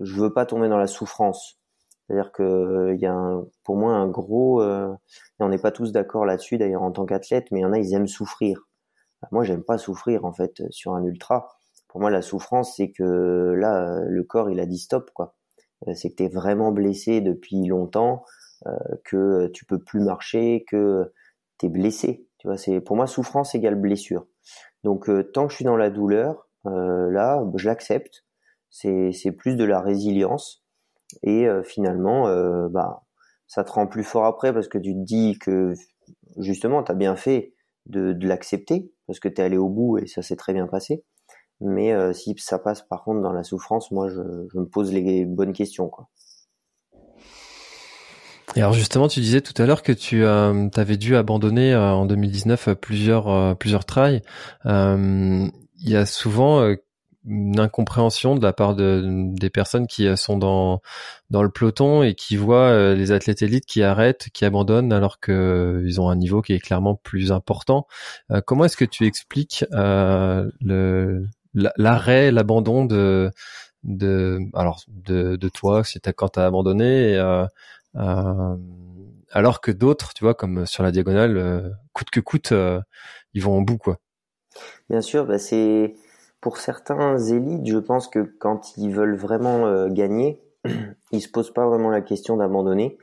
S2: je veux pas tomber dans la souffrance. C'est-à-dire que il y a pour moi un gros, euh, et on n'est pas tous d'accord là-dessus d'ailleurs en tant qu'athlète, mais il y en a ils aiment souffrir. Moi, j'aime pas souffrir en fait sur un ultra. Pour moi, la souffrance, c'est que là, le corps, il a dit stop, quoi. Euh, c'est que tu es vraiment blessé depuis longtemps, euh, que tu peux plus marcher, que tu es blessé. Tu vois, c'est pour moi souffrance égale blessure. Donc euh, tant que je suis dans la douleur, là, je l'accepte. C'est c'est plus de la résilience et finalement, bah ça te rend plus fort après parce que tu te dis que justement, tu as bien fait de, de l'accepter parce que tu es allé au bout et ça s'est très bien passé. Mais euh, si ça passe par contre dans la souffrance, moi je, me pose les bonnes questions.
S1: Et alors justement, tu disais tout à l'heure que tu euh, avais dû abandonner euh, en 2019 euh, plusieurs plusieurs trails. Il y a souvent une incompréhension de la part de, des personnes qui sont dans dans le peloton et qui voient les athlètes élites qui arrêtent, qui abandonnent alors que ils ont un niveau qui est clairement plus important. comment est-ce que tu expliques le l'arrêt, l'abandon de de alors de, de toi si t'as quand t'as abandonné et, euh, alors que d'autres, tu vois, comme sur la diagonale, euh, coûte que coûte, euh, ils vont au bout, quoi?
S2: Bien sûr, bah c'est pour certains élites, je pense que quand ils veulent vraiment gagner, ils se posent pas vraiment la question d'abandonner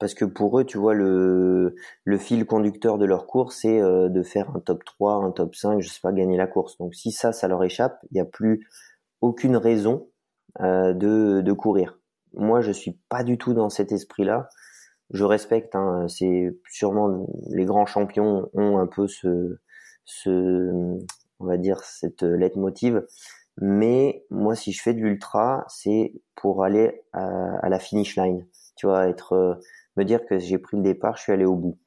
S2: parce que pour eux, tu vois, le, fil conducteur de leur course, c'est de faire un top 3, un top 5, je sais pas, gagner la course. Donc si ça, ça leur échappe, il n'y a plus aucune raison de, de courir moi, je suis pas du tout dans cet esprit-là. Je respecte, hein, c'est sûrement les grands champions ont un peu ce, on va dire cette leitmotiv. Mais moi, si je fais de l'ultra, c'est pour aller à, la finish line. Tu vois, être, me dire que j'ai pris le départ, je suis allé au bout,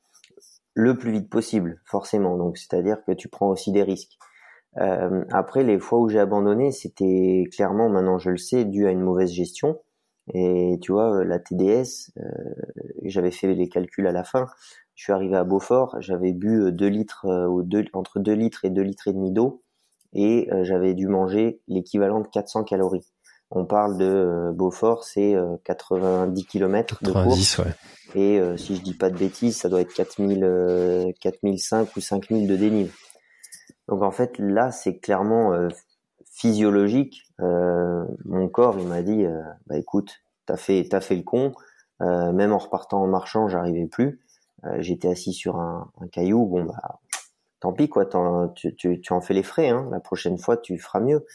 S2: le plus vite possible, forcément. Donc, c'est-à-dire que tu prends aussi des risques. Euh, après, les fois où j'ai abandonné, c'était clairement, maintenant je le sais, dû à une mauvaise gestion. Et tu vois, la TDS, euh, j'avais fait les calculs à la fin. Je suis arrivé à Beaufort, j'avais bu 2 litres euh, deux, entre 2 litres et 2 litres et demi d'eau et euh, j'avais dû manger l'équivalent de 400 calories. On parle de Beaufort, c'est 90 km de course. Ouais. Et si je dis pas de bêtises, ça doit être 4000, 4005 ou 5000 de dénive. Donc en fait, là, c'est clairement physiologique, euh, mon corps il m'a dit euh, bah écoute, t'as fait t'as fait le con. Euh, même en repartant en marchant, j'arrivais plus. J'étais assis sur un, un, caillou. Bon bah tant pis quoi. Tu, tu, tu, en fais les frais. Hein. La prochaine fois tu feras mieux.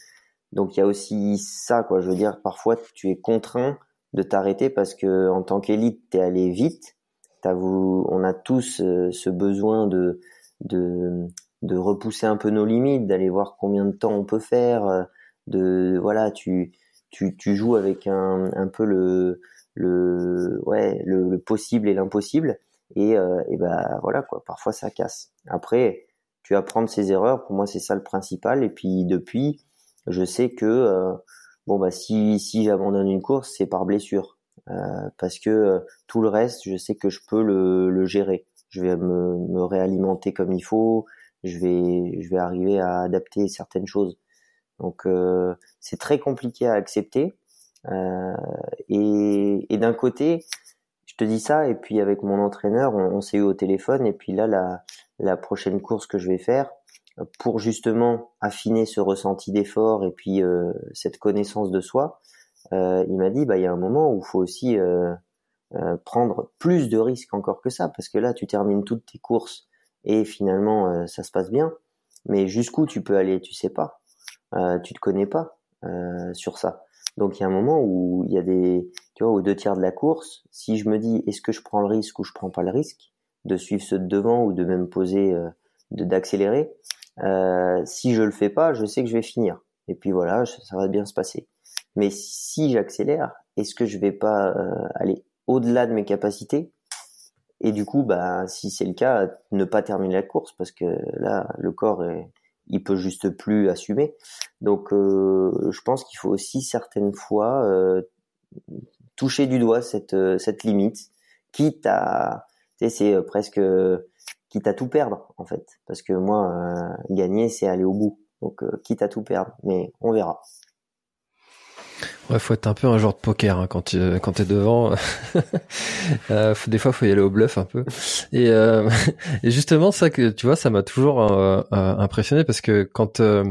S2: Donc il y a aussi ça quoi. Je veux dire parfois tu es contraint de t'arrêter parce que en tant qu'élite t'es allé vite. T'as on a tous ce besoin de de de repousser un peu nos limites, d'aller voir combien de temps on peut faire, euh, de voilà, tu tu, tu joues avec un, un peu le le ouais le, possible et l'impossible et euh, ben voilà quoi, parfois ça casse. Après, tu apprends de ses erreurs, pour moi c'est ça le principal et puis depuis, je sais que euh, bon bah si si j'abandonne une course, c'est par blessure. parce que tout le reste, je sais que je peux le, le gérer. Je vais me, me réalimenter comme il faut, je vais je vais arriver à adapter certaines choses. Donc euh, c'est très compliqué à accepter. Euh, et, et d'un côté, te dis ça, et puis avec mon entraîneur, on, s'est eu au téléphone, et puis là, la, la prochaine course que je vais faire, pour justement affiner ce ressenti d'effort et puis euh, cette connaissance de soi, euh, il m'a dit, bah il y a un moment où il faut aussi euh, euh, prendre plus de risques encore que ça, parce que là, tu termines toutes tes courses et finalement euh, ça se passe bien. Mais jusqu'où tu peux aller, tu sais pas. Euh, tu te connais pas sur ça. Donc il y a un moment où il y a des, tu vois, aux deux tiers de la course, si je me dis est-ce que je prends le risque ou je prends pas le risque de suivre ceux de devant ou de même poser, euh, d'accélérer, euh, si je le fais pas, je sais que je vais finir. Et puis voilà, ça va bien se passer. Mais si j'accélère, est-ce que je vais pas aller au-delà de mes capacités? Et du coup, bah, si c'est le cas, ne pas terminer la course parce que là, le corps, est, il peut juste plus assumer. Donc, euh, je pense qu'il faut aussi certaines fois euh, toucher du doigt cette euh, cette limite, quitte à, c'est presque quitte à tout perdre en fait, parce que moi, gagner, c'est aller au bout. Donc, quitte à tout perdre, mais on verra.
S1: Ouais, faut être un peu un genre de poker hein, quand tu quand t'es devant. euh, des fois, faut y aller au bluff un peu. Et, euh, et justement, ça que tu vois, ça m'a toujours euh, euh impressionné parce que quand euh,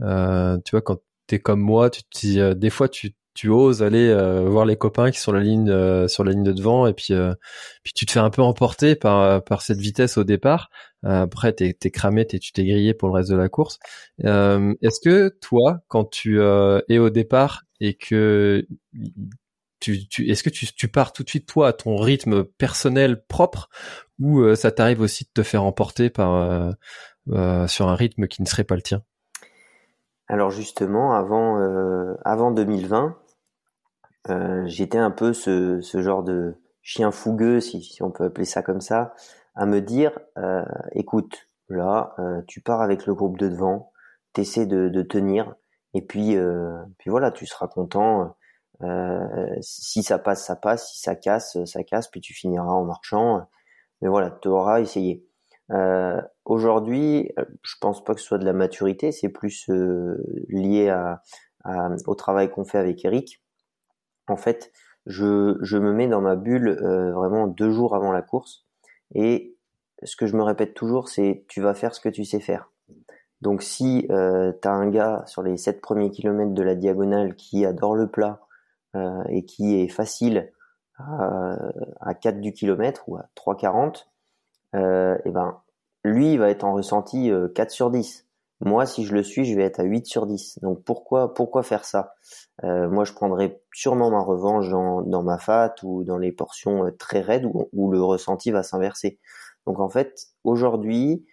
S1: euh, tu vois quand t'es comme moi, tu te des fois tu tu oses aller voir les copains qui sont la ligne sur la ligne de devant et puis puis tu te fais un peu emporter par par cette vitesse au départ. après, t'es es cramé, es, tu t'es grillé pour le reste de la course. Est-ce que toi, quand tu es au départ et que tu, tu est-ce que tu, pars tout de suite toi à ton rythme personnel propre ou euh, ça t'arrive aussi de te faire emporter par euh, euh, sur un rythme qui ne serait pas le tien?
S2: Alors justement, avant avant 2020, j'étais un peu ce, ce genre de chien fougueux, si, si, on peut appeler ça comme ça, à me dire, euh, écoute, là, euh, tu pars avec le groupe de devant, t'essaies de, de tenir, et puis, euh, puis voilà, tu seras content. si ça passe, ça passe. Si ça casse, ça casse. Puis tu finiras en marchant. Mais voilà, tu auras essayé. Aujourd'hui, je pense pas que ce soit de la maturité. C'est plus lié à, au travail qu'on fait avec Eric. En fait, je, me mets dans ma bulle euh, vraiment deux jours avant la course. Et ce que je me répète toujours, c'est tu vas faire ce que tu sais faire. Donc si euh, tu un gars sur les sept premiers kilomètres de la diagonale qui adore le plat euh, et qui est facile à, à 4 du kilomètre ou à 3,40, euh, et ben lui il va être en ressenti 4 sur 10. Moi, si je le suis, je vais être à 8 sur 10. Donc pourquoi pourquoi faire ça? Euh, Moi, je prendrai sûrement ma revanche dans, dans, ma fat ou dans les portions euh, très raides où, où le ressenti va s'inverser. Donc en fait, aujourd'hui,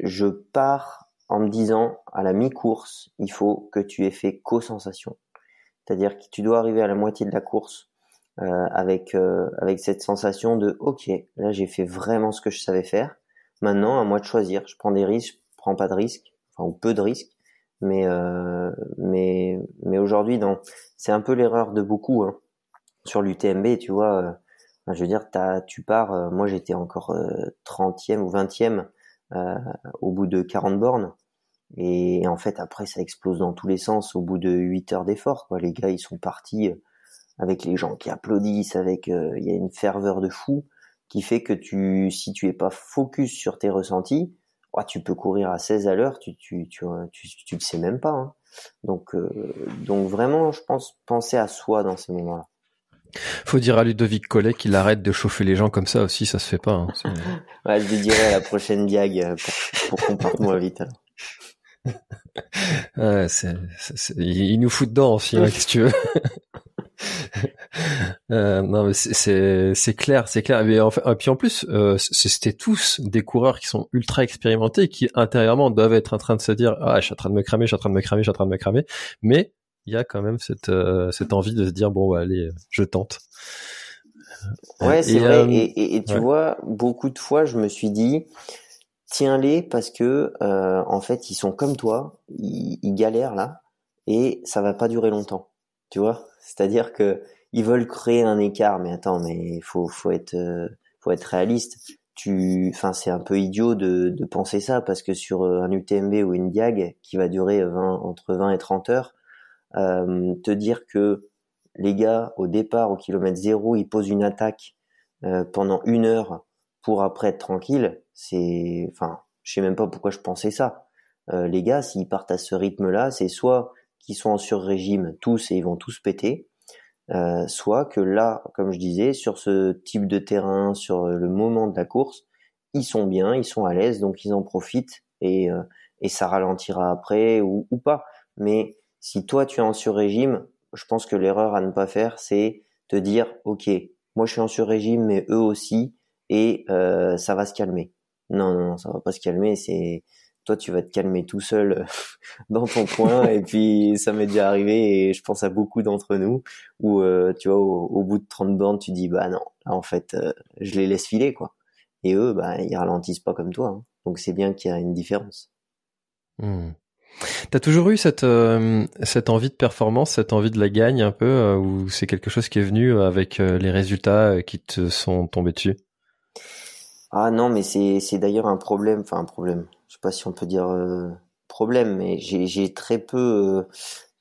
S2: je pars en me disant à la mi-course, il faut que tu aies fait co-sensation. C'est-à-dire que tu dois arriver à la moitié de la course euh, avec euh, avec cette sensation de OK, là j'ai fait vraiment ce que je savais faire. Maintenant, à moi de choisir. Je prends des risques, je prends pas de risques ou peu de risques. Mais euh, mais mais aujourd'hui, c'est un peu l'erreur de beaucoup hein. sur l'UTMB. Tu vois, euh, je veux dire, as, tu pars. Euh, moi, j'étais encore 30e ou 20e au bout de 40 bornes. Et, en fait, après, ça explose dans tous les sens au bout de 8 heures d'effort. Quoi. Les gars, ils sont partis avec les gens qui applaudissent, avec il y a une ferveur de fou qui fait que tu, si tu es pas focus sur tes ressentis, tu peux courir à 16 à l'heure, tu, tu, tu, tu, tu, le sais même pas. Hein. Donc, euh, donc vraiment, je pense penser à soi dans ces moments-là.
S1: Faut dire à Ludovic Collet qu'il arrête de chauffer les gens comme ça aussi, ça se fait pas. Hein.
S2: ouais, je lui dirai à la prochaine diag euh, pour, pour qu'on parte moins vite.
S1: ouais, c'est, il nous fout dedans aussi, hein, qu'est-ce que tu veux? Euh, non, mais c'est c'est clair, c'est clair. Mais et puis en plus, euh, c'était tous des coureurs qui sont ultra expérimentés, et qui intérieurement doivent être en train de se dire ah je suis en train de me cramer, je suis en train de me cramer, je suis en train de me cramer. Mais il y a quand même cette euh, cette envie de se dire bon bah, allez, je tente.
S2: Ouais, c'est vrai. Et, et, tu vois, beaucoup de fois, je me suis dit tiens-les parce que en fait ils sont comme toi, ils, ils galèrent là et ça va pas durer longtemps. Tu vois? C'est-à-dire que ils veulent créer un écart, mais attends, mais faut faut être euh, faut être réaliste. Tu, enfin, c'est un peu idiot de, de penser ça parce que sur euh, un UTMB ou une diag qui va durer 20, entre 20 et 30 heures, euh, te dire que les gars au départ au kilomètre zéro ils posent une attaque euh, pendant une heure pour après être tranquille, c'est, enfin, je sais même pas pourquoi je pensais ça. les gars, s'ils partent à ce rythme-là, c'est soit qui sont en sur-régime tous et ils vont tous péter, euh, soit que là, comme je disais, sur ce type de terrain, sur le moment de la course, ils sont bien, ils sont à l'aise, donc ils en profitent et, euh, et ça ralentira après ou, ou, pas. Mais si toi tu es en sur-régime, je pense que l'erreur à ne pas faire, c'est te dire, ok, moi je suis en sur-régime, mais eux aussi, et euh, ça va se calmer. Non, non, non, ça va pas se calmer. C'est toi tu vas te calmer tout seul euh, dans ton coin et puis ça m'est déjà arrivé et je pense à beaucoup d'entre nous où euh, tu vois au, bout de 30 bornes tu dis bah non là en fait euh, je les laisse filer quoi et eux bah ils ralentissent pas comme toi hein. donc c'est bien qu'il y a une différence
S1: mmh. T'as toujours eu cette cette envie de performance, cette envie de la gagne un peu, ou c'est quelque chose qui est venu avec les résultats qui te sont tombés dessus?
S2: Ah non, mais c'est c'est d'ailleurs un problème, enfin un problème je sais pas si on peut dire euh, problème, mais j'ai très peu. Euh,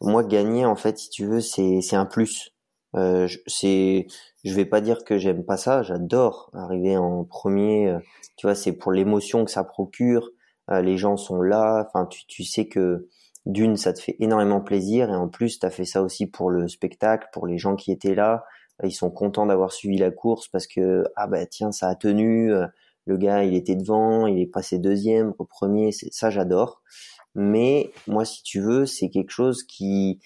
S2: moi, gagner en fait, si tu veux, c'est c'est un plus. Euh, c'est, je vais pas dire que j'aime pas ça. J'adore arriver en premier. Euh, tu vois, c'est pour l'émotion que ça procure. les gens sont là. Enfin, tu tu sais que d'une, ça te fait énormément plaisir et en plus, tu as fait ça aussi pour le spectacle, pour les gens qui étaient là. Ils sont contents d'avoir suivi la course parce que ah bah tiens, ça a tenu le gars il était devant, il est passé deuxième, au premier, ça j'adore. Mais moi si tu veux, c'est quelque chose qui,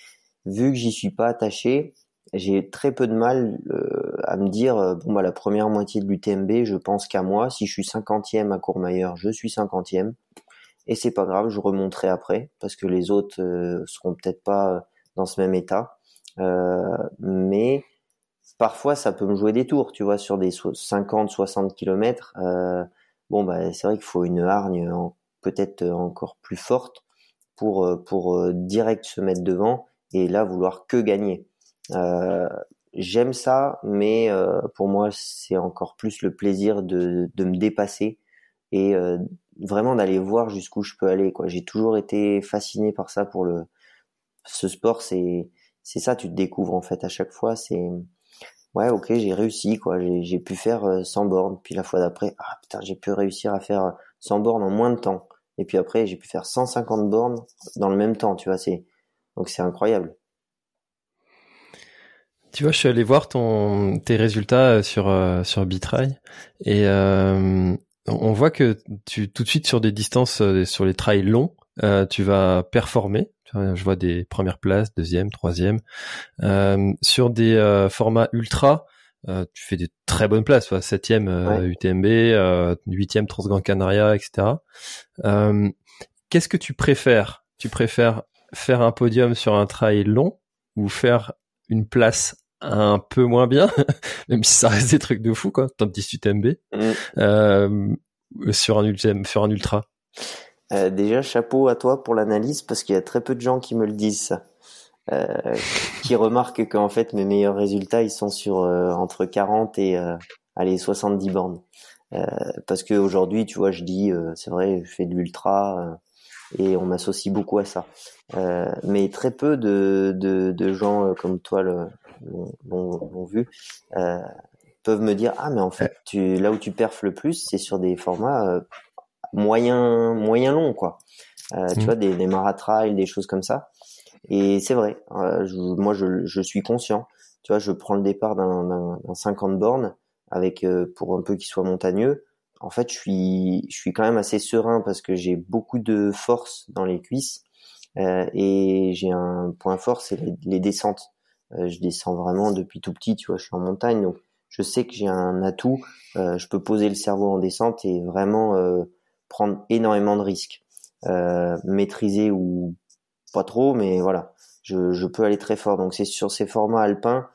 S2: vu que j'y suis pas attaché, j'ai très peu de mal euh, à me dire euh, bon bah la première moitié de l'UTMB, je pense qu'à moi. Si je suis cinquantième à Courmayeur, je suis cinquantième et c'est pas grave, je remonterai après parce que les autres euh, seront peut-être pas dans ce même état. mais parfois ça peut me jouer des tours, tu vois, sur des 50, 60 km. Euh, bon, bah, c'est vrai qu'il faut une hargne peut-être encore plus forte pour, euh, pour euh, direct se mettre devant et là vouloir que gagner. Euh, J'aime ça, mais euh, pour moi c'est encore plus le plaisir de, de me dépasser et euh, vraiment d'aller voir jusqu'où je peux aller. J'ai toujours été fasciné par ça pour le ce sport. C'est c'est ça, tu te découvres en fait à chaque fois. C'est ouais, ok, j'ai réussi quoi. J'ai pu faire 100 bornes. Puis la fois d'après, ah putain, j'ai pu réussir à faire 100 bornes en moins de temps. Et puis après, j'ai pu faire 150 bornes dans le même temps, tu vois, c'est, donc c'est incroyable.
S1: Tu vois, je suis allé voir ton, tes résultats euh, sur, euh, sur et euh, on voit que tu, tout de suite sur des distances, euh, sur les trails longs, euh, tu vas performer. Je vois des premières places, deuxième, troisième. Euh, sur des formats ultra, euh, tu fais des très bonnes places, septième euh, UTMB, euh, huitième Transgran Canaria, etc. Euh, qu'est-ce que tu préfères? Tu préfères faire un podium sur un trail long ou faire une place un peu moins bien, même si ça reste des trucs de fou, quoi, top 18 UTMB, mm. sur un sur un ultra.
S2: Déjà, chapeau à toi pour l'analyse parce qu'il y a très peu de gens qui me le disent ça. Euh, qui remarque qu'en fait mes meilleurs résultats ils sont sur euh, entre 40 et euh, allez 70 bornes. parce que aujourd'hui, tu vois, je dis, c'est vrai, je fais de l'ultra et on m'associe beaucoup à ça. mais très peu de, de, de gens comme toi l'ont vu peuvent me dire ah mais en fait tu là où tu perfes le plus c'est sur des formats moyen moyen long quoi. Tu mmh. vois des, des maratrails, des choses comme ça. Et c'est vrai, euh, moi je, je, suis conscient. Tu vois, je prends le départ d'un 50 bornes avec euh, pour un peu qu'il soit montagneux. En fait, je suis je suis quand même assez serein parce que j'ai beaucoup de force dans les cuisses euh, et j'ai un point fort, c'est les, descentes. Euh, je descends vraiment depuis tout petit. Tu vois, je suis en montagne, donc je sais que j'ai un atout. je peux poser le cerveau en descente et vraiment prendre énormément de risques. maîtriser ou pas trop, mais voilà, je, je peux aller très fort. Donc c'est sur ces formats alpins,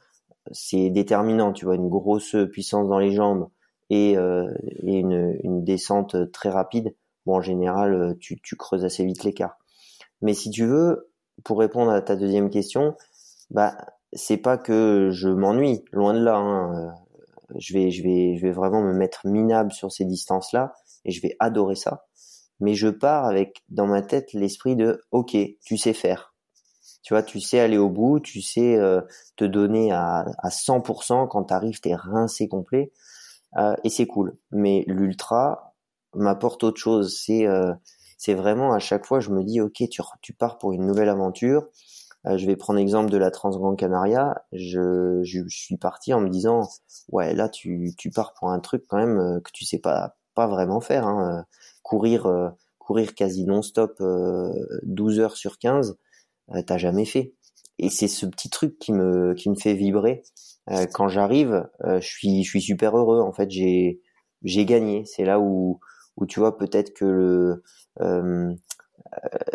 S2: c'est déterminant. Tu vois, une grosse puissance dans les jambes et, euh, et une, une, descente très rapide. Bon, en général, tu, tu creuses assez vite l'écart. Mais si tu veux, pour répondre à ta deuxième question, bah c'est pas que je m'ennuie, loin de là. Hein. Je vais, je vais, je vais vraiment me mettre minable sur ces distances-là et je vais adorer ça mais je pars avec dans ma tête l'esprit de ok, tu sais faire. Tu vois, tu sais aller au bout, tu sais euh, te donner à, à 100% quand t'arrives, t'es rincé complet euh, et c'est cool. Mais l'ultra m'apporte autre chose. C'est euh, c'est vraiment à chaque fois je me dis ok, tu, pars pour une nouvelle aventure. Je vais prendre l'exemple de la Transgrande Canaria. Je, suis parti en me disant ouais là tu, pars pour un truc quand même que tu sais pas pas vraiment faire. Hein courir euh, courir quasi non-stop 12 euh, heures sur 15, euh, t'as jamais fait. Et c'est ce petit truc qui me fait vibrer. quand j'arrive, je suis super heureux. En fait, j'ai gagné. C'est là où tu vois peut-être que le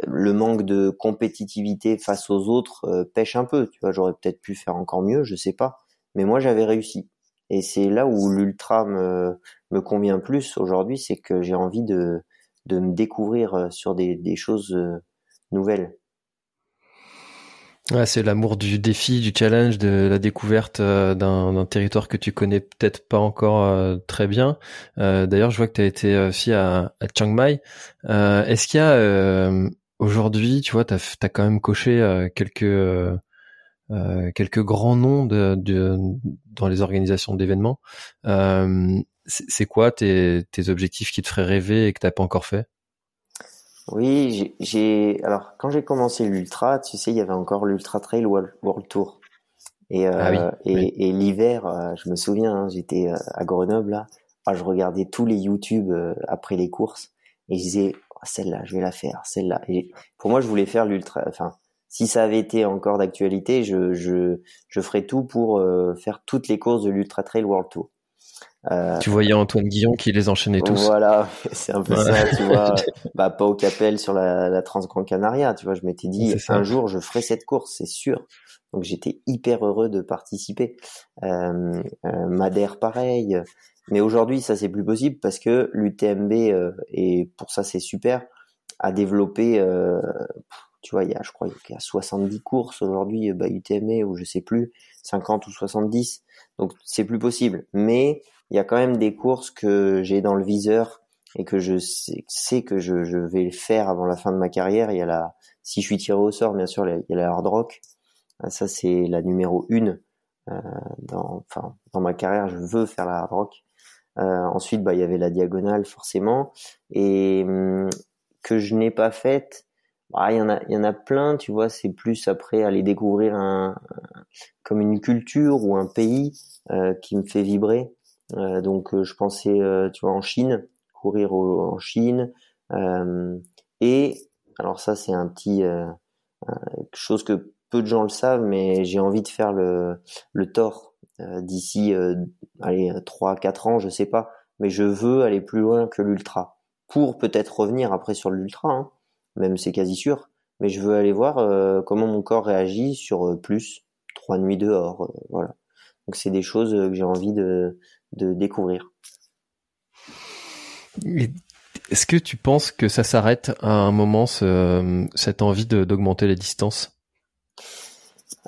S2: le manque de compétitivité face aux autres pêche un peu. Tu vois, j'aurais peut-être pu faire encore mieux, je sais pas. Mais moi, j'avais réussi. Et c'est là où l'ultra me, me convient plus aujourd'hui, c'est que j'ai envie de, de me découvrir euh, sur des, des choses euh, nouvelles.
S1: Ouais, c'est l'amour du défi, du challenge, de la découverte euh, d'un territoire que tu connais peut-être pas encore très bien. D'ailleurs, je vois que tu as été aussi à, à Chiang Mai. Est-ce qu'il y a aujourd'hui, tu vois, tu as, as, quand même coché quelques euh, quelques grands noms de, de, dans les organisations d'événements. Euh, c'est quoi tes, tes, objectifs qui te feraient rêver et que t'as pas encore fait?
S2: Oui, j'ai alors quand j'ai commencé l'ultra, tu sais, il y avait encore l'Ultra Trail World, Tour. Et, euh, ah et, et l'hiver, euh, je me souviens, hein, j'étais à Grenoble là, ah, je regardais tous les YouTube après les courses et je disais oh, celle-là, je vais la faire, celle-là. Et pour moi, je voulais faire l'ultra, enfin si ça avait été encore d'actualité, je, je, je ferais tout pour euh, faire toutes les courses de l'Ultra Trail World Tour.
S1: Euh, tu voyais Antoine Guillon qui les enchaînait tous.
S2: Voilà, c'est un peu ça, tu vois. bah, pas au Capel sur la, la Transgran Canaria, tu vois. Je m'étais dit, un jour, je ferai cette course, c'est sûr. Donc j'étais hyper heureux de participer. Euh, euh, Madère pareil. Mais aujourd'hui ça c'est plus possible parce que l'UTMB et pour ça c'est super a développé tu vois il y a je crois qu'il y a 70 courses aujourd'hui bah, UTMB ou je sais plus 50 ou 70 donc c'est plus possible mais il y a quand même des courses que j'ai dans le viseur et que je sais, que je, vais faire avant la fin de ma carrière. Il y a la, si je suis tiré au sort, bien sûr, il y a la hard rock. Ah, ça, c'est la numéro une. Euh, dans, enfin, dans ma carrière, je veux faire la hard rock. Euh, ensuite, bah, il y avait la diagonale, forcément. Et hum, que je n'ai pas faite, bah, il y en a, il y en a plein, tu vois, c'est plus après aller découvrir un, comme une culture ou un pays euh, qui me fait vibrer. Euh, donc euh, je pensais, tu vois, en Chine, courir en Chine. et alors ça, c'est un petit chose que peu de gens le savent, mais j'ai envie de faire le, le Thor d'ici, allez, 3-4 ans, je sais pas. Mais je veux aller plus loin que l'ultra pour peut-être revenir après sur l'ultra, hein. Même c'est quasi sûr. Mais je veux aller voir comment mon corps réagit sur plus trois nuits dehors, voilà. Donc c'est des choses que j'ai envie de, de découvrir.
S1: Est-ce que tu penses que ça s'arrête à un moment, ce, cette envie d'augmenter les distances?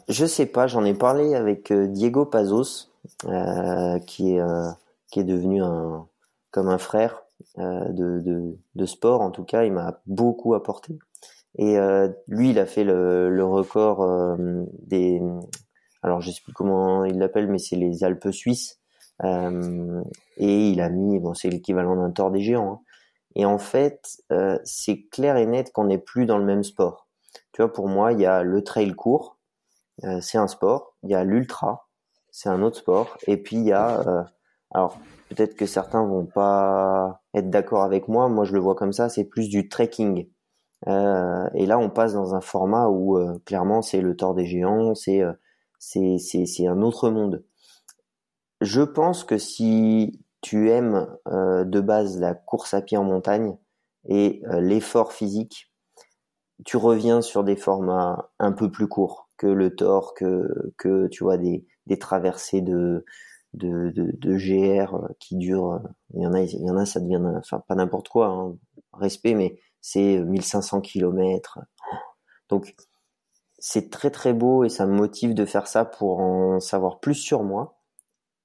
S2: Je sais pas, j'en ai parlé avec euh, Diego Pazos, euh, qui, est, euh, qui est devenu un, comme un frère euh, de, de, de, sport, en tout cas, il m'a beaucoup apporté. Et euh, lui, il a fait le, record des... Alors, je sais plus comment il l'appelle, mais c'est les Alpes suisses. Euh, et il a mis, bon, c'est l'équivalent d'un tort des géants. Hein. Et en fait, euh, c'est clair et net qu'on n'est plus dans le même sport. Tu vois, pour moi, il y a le trail court, euh, c'est un sport. Il y a l'ultra, c'est un autre sport. Et puis il y a, alors peut-être que certains vont pas être d'accord avec moi. Moi, je le vois comme ça. C'est plus du trekking. et là, on passe dans un format où clairement, c'est le tort des géants. C'est c'est c'est un autre monde. Je pense que si tu aimes euh, de base la course à pied en montagne et euh, l'effort physique, tu reviens sur des formats un peu plus courts que le Thor, que, que tu vois des, des traversées de, de, de, GR euh, qui durent. Il y en a, il y en a, ça devient, enfin pas n'importe quoi, hein, respect, mais c'est 1500 km. Donc c'est très très beau et ça me motive de faire ça pour en savoir plus sur moi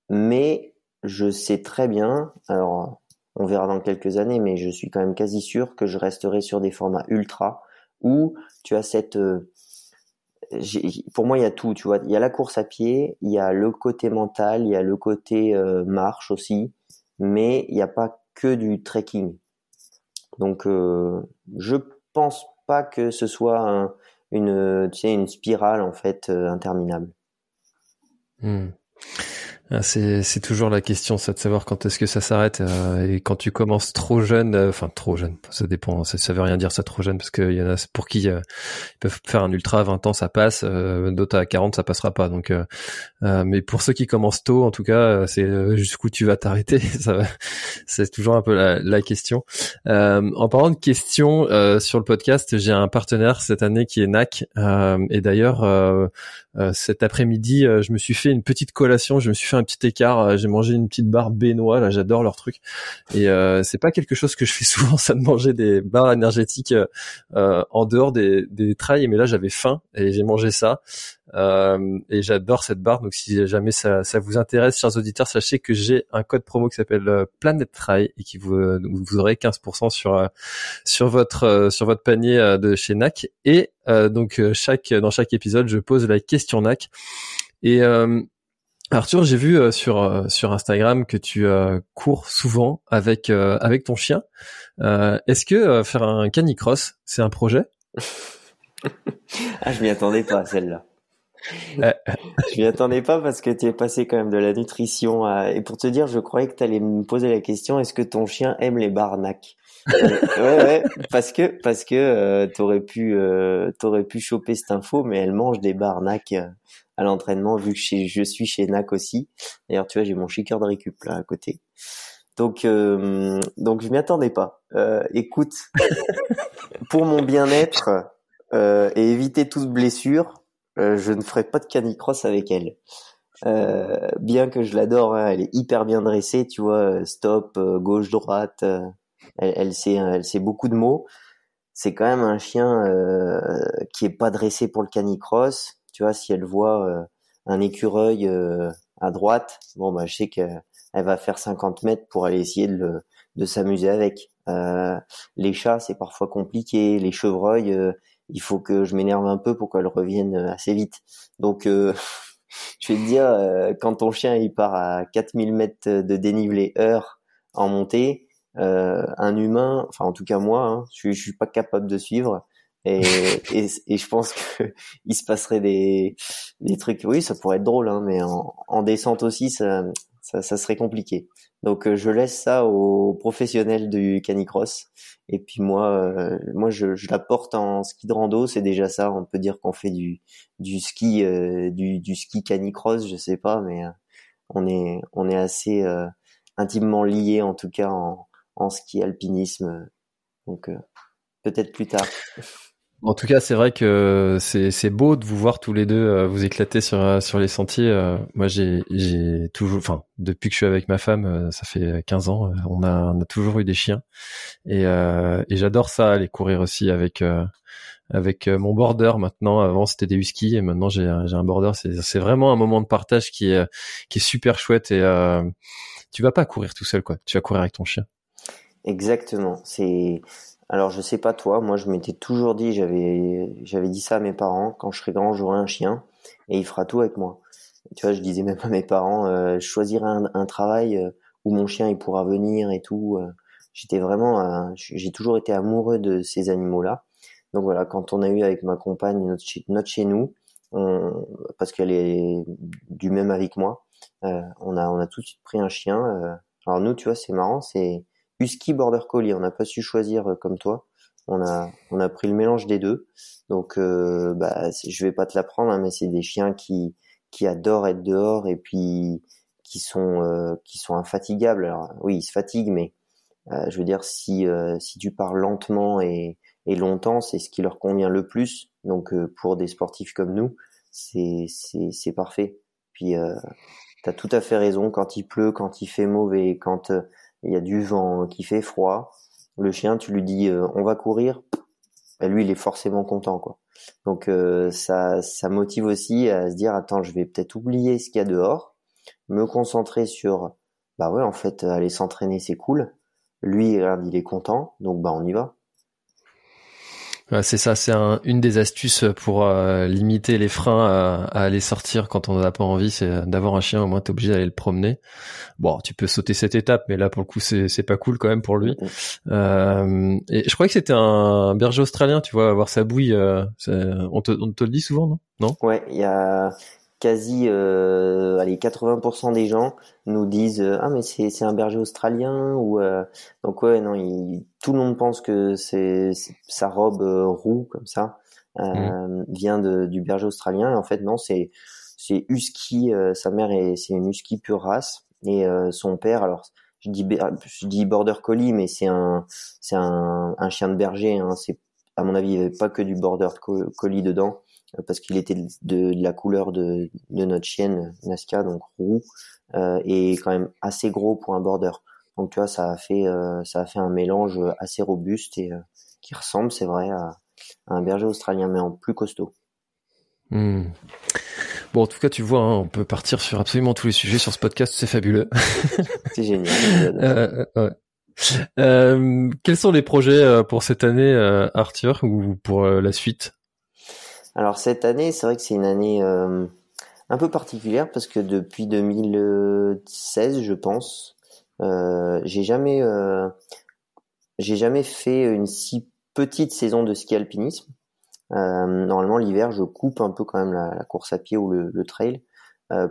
S2: mais je sais très bien, alors on verra dans quelques années, mais je suis quand même quasi sûr que je resterai sur des formats ultra où tu as cette euh, pour moi il y a tout tu vois. Il y a la course à pied il y a le côté mental il y a le côté euh, marche aussi mais il n'y a pas que du trekking. Donc euh, je pense pas que ce soit une tu sais une spirale en fait interminable.
S1: Hmm. Ah, c'est, toujours la question, ça de savoir quand est-ce que ça s'arrête. Euh, et quand tu commences trop jeune, euh, enfin trop jeune, ça dépend, ça, ça veut rien dire ça trop jeune, parce qu'il y en a pour qui euh, ils peuvent faire un ultra à 20 ans, ça passe, d'autres à 40, ça passera pas. Donc, mais pour ceux qui commencent tôt, en tout cas, c'est jusqu'où tu vas t'arrêter. c'est toujours un peu la, la question. en parlant de questions sur le podcast, j'ai un partenaire cette année qui est NAC, et d'ailleurs cet après-midi, je me suis fait une petite collation, je me suis fait un petit écart. Euh, j'ai mangé une petite barre Benoît, là j'adore leur truc. Et euh, c'est pas quelque chose que je fais souvent, ça de manger des barres énergétiques euh, en dehors des, des trails. Mais là j'avais faim et j'ai mangé ça. Euh, et j'adore cette barre. Donc si jamais ça, ça vous intéresse, chers auditeurs, sachez que j'ai un code promo qui s'appelle Planet Trail et qui vous, vous aurez 15% sur sur votre sur votre panier de chez NAC. Et donc chaque dans chaque épisode, je pose la question NAC. Et euh, Arthur, j'ai vu euh, sur euh, sur Instagram que tu euh, cours souvent avec avec ton chien. Est-ce que faire un canicross, c'est un projet?
S2: Ah, je m'y attendais pas celle-là. je m'y attendais pas parce que tu es passé quand même de la nutrition à... et pour te dire, je croyais que tu allais me poser la question est-ce que ton chien aime les barnacs? Ouais, ouais, parce que parce que t'aurais pu t'aurais pu choper cette info, mais elle mange des barnacs à l'entraînement vu que je suis chez NAC aussi. D'ailleurs, tu vois, j'ai mon shaker de récup là à côté. Donc, euh, donc je m'y attendais pas. Euh, écoute, pour mon bien-être euh, et éviter toute blessure, je ne ferai pas de canicross avec elle. Euh, bien que je l'adore, hein, elle est hyper bien dressée, tu vois, stop, euh, gauche, droite, euh, elle, elle, sait, elle sait beaucoup de mots. C'est quand même un chien qui est pas dressé pour le canicross. Tu vois, si elle voit un écureuil à droite, bon bah je sais qu'elle va faire 50 mètres pour aller essayer de, de s'amuser avec. les chats, c'est parfois compliqué. Les chevreuils, il faut que je m'énerve un peu pour qu'elles reviennent assez vite. Donc je vais te dire, euh, quand ton chien il part à 4000 mètres de dénivelé heure en montée, euh, un humain, enfin en tout cas moi, hein, je, je suis pas capable de suivre. Et, et, et, je pense que il se passerait des, des trucs. Oui, ça pourrait être drôle, hein, mais en, en descente aussi, ça, ça, ça, serait compliqué. Donc euh, je laisse ça aux professionnels du canicross. Et puis moi, euh, moi je, je, la porte en ski de rando, c'est déjà ça. On peut dire qu'on fait du, du ski, euh, du, du, ski canicross, je sais pas, mais on est on est assez intimement liés en tout cas en, en ski alpinisme. Donc peut-être plus tard.
S1: En tout cas, c'est vrai que c'est beau de vous voir tous les deux euh, vous éclater sur euh, sur les sentiers. Euh, moi, j'ai j'ai toujours, enfin, depuis que je suis avec ma femme, ça fait 15 ans, on a on a toujours eu des chiens et et j'adore ça, aller courir aussi avec avec mon border maintenant. Avant, c'était des huskies et maintenant j'ai j'ai un border. C'est c'est vraiment un moment de partage qui est qui est super chouette et tu vas pas courir tout seul quoi. Tu vas courir avec ton chien.
S2: Exactement. C'est alors je sais pas toi, moi je m'étais toujours dit, j'avais j'avais dit ça à mes parents, quand je serai grand j'aurai un chien et il fera tout avec moi. Tu vois, je disais même à mes parents, euh, choisirai un, travail euh, où mon chien il pourra venir et tout. Euh. J'étais vraiment, euh, j'ai toujours été amoureux de ces animaux-là. Donc voilà, quand on a eu avec ma compagne notre, notre chez nous, on, parce qu'elle est du même avec moi, on a on a tout de suite pris un chien. alors nous, tu vois, c'est marrant, c'est Husky Border Collie. On n'a pas su choisir euh, comme toi. On a, on a pris le mélange des deux. Donc, euh, bah, je vais pas te l'apprendre, hein, mais c'est des chiens qui, qui adorent être dehors et puis qui sont, euh, qui sont infatigables. Alors, oui, ils se fatiguent, mais euh, je veux dire, si, si tu pars lentement et, et longtemps, c'est ce qui leur convient le plus. Donc, pour des sportifs comme nous, c'est, c'est, c'est parfait. Puis, tu as tout à fait raison. Quand il pleut, quand il fait mauvais, quand il y a du vent, qui fait froid, le chien, tu lui dis euh, on va courir, et lui il est forcément content quoi. Donc euh, ça, ça motive aussi à se dire attends je vais peut-être oublier ce qu'il y a dehors, me concentrer sur bah ouais en fait aller s'entraîner c'est cool. Lui il est content. Donc bah on y va
S1: c'est ça, c'est une des astuces pour euh, limiter les freins à, aller sortir quand on n'a pas envie, c'est d'avoir un chien, au moins t'es obligé d'aller le promener. Bon, tu peux sauter cette étape, mais là pour le coup c'est pas cool quand même pour lui. Euh, et je croyais que c'était un berger australien, tu vois, avoir sa bouille, euh, on, te, on te le dit souvent, non? Non?
S2: Ouais, il y a quasi euh, allez 80% des gens nous disent euh, ah mais c'est c'est un berger australien ou euh, donc ouais non il, tout le monde pense que c'est sa robe euh, roux comme ça mmh. vient de, du berger australien. Et en fait non c'est c'est husky sa mère est c'est une husky pure race. Et son père alors je dis je dis border collie mais c'est un c'est un, un chien de berger hein, c'est à mon avis il n'y avait pas que du border collie dedans. euh, parce qu'il était de, la couleur de, de, notre chienne Nazca, donc roux, euh, et quand même assez gros pour un border. Donc tu vois, ça a fait euh, ça a fait un mélange assez robuste et euh, qui ressemble, c'est vrai, à, un berger australien, mais en plus costaud.
S1: Hmm. Bon, en tout cas, tu vois, hein, on peut partir sur absolument tous les sujets sur ce podcast, c'est fabuleux.
S2: c'est génial.
S1: Euh, quels sont les projets pour cette année, Arthur, ou pour la suite?
S2: Alors cette année, c'est vrai que c'est une année euh, un peu particulière parce que depuis 2016, je pense, euh, j'ai jamais, euh, j'ai jamais fait une si petite saison de ski alpinisme. normalement, l'hiver, je coupe un peu quand même la, course à pied ou le, trail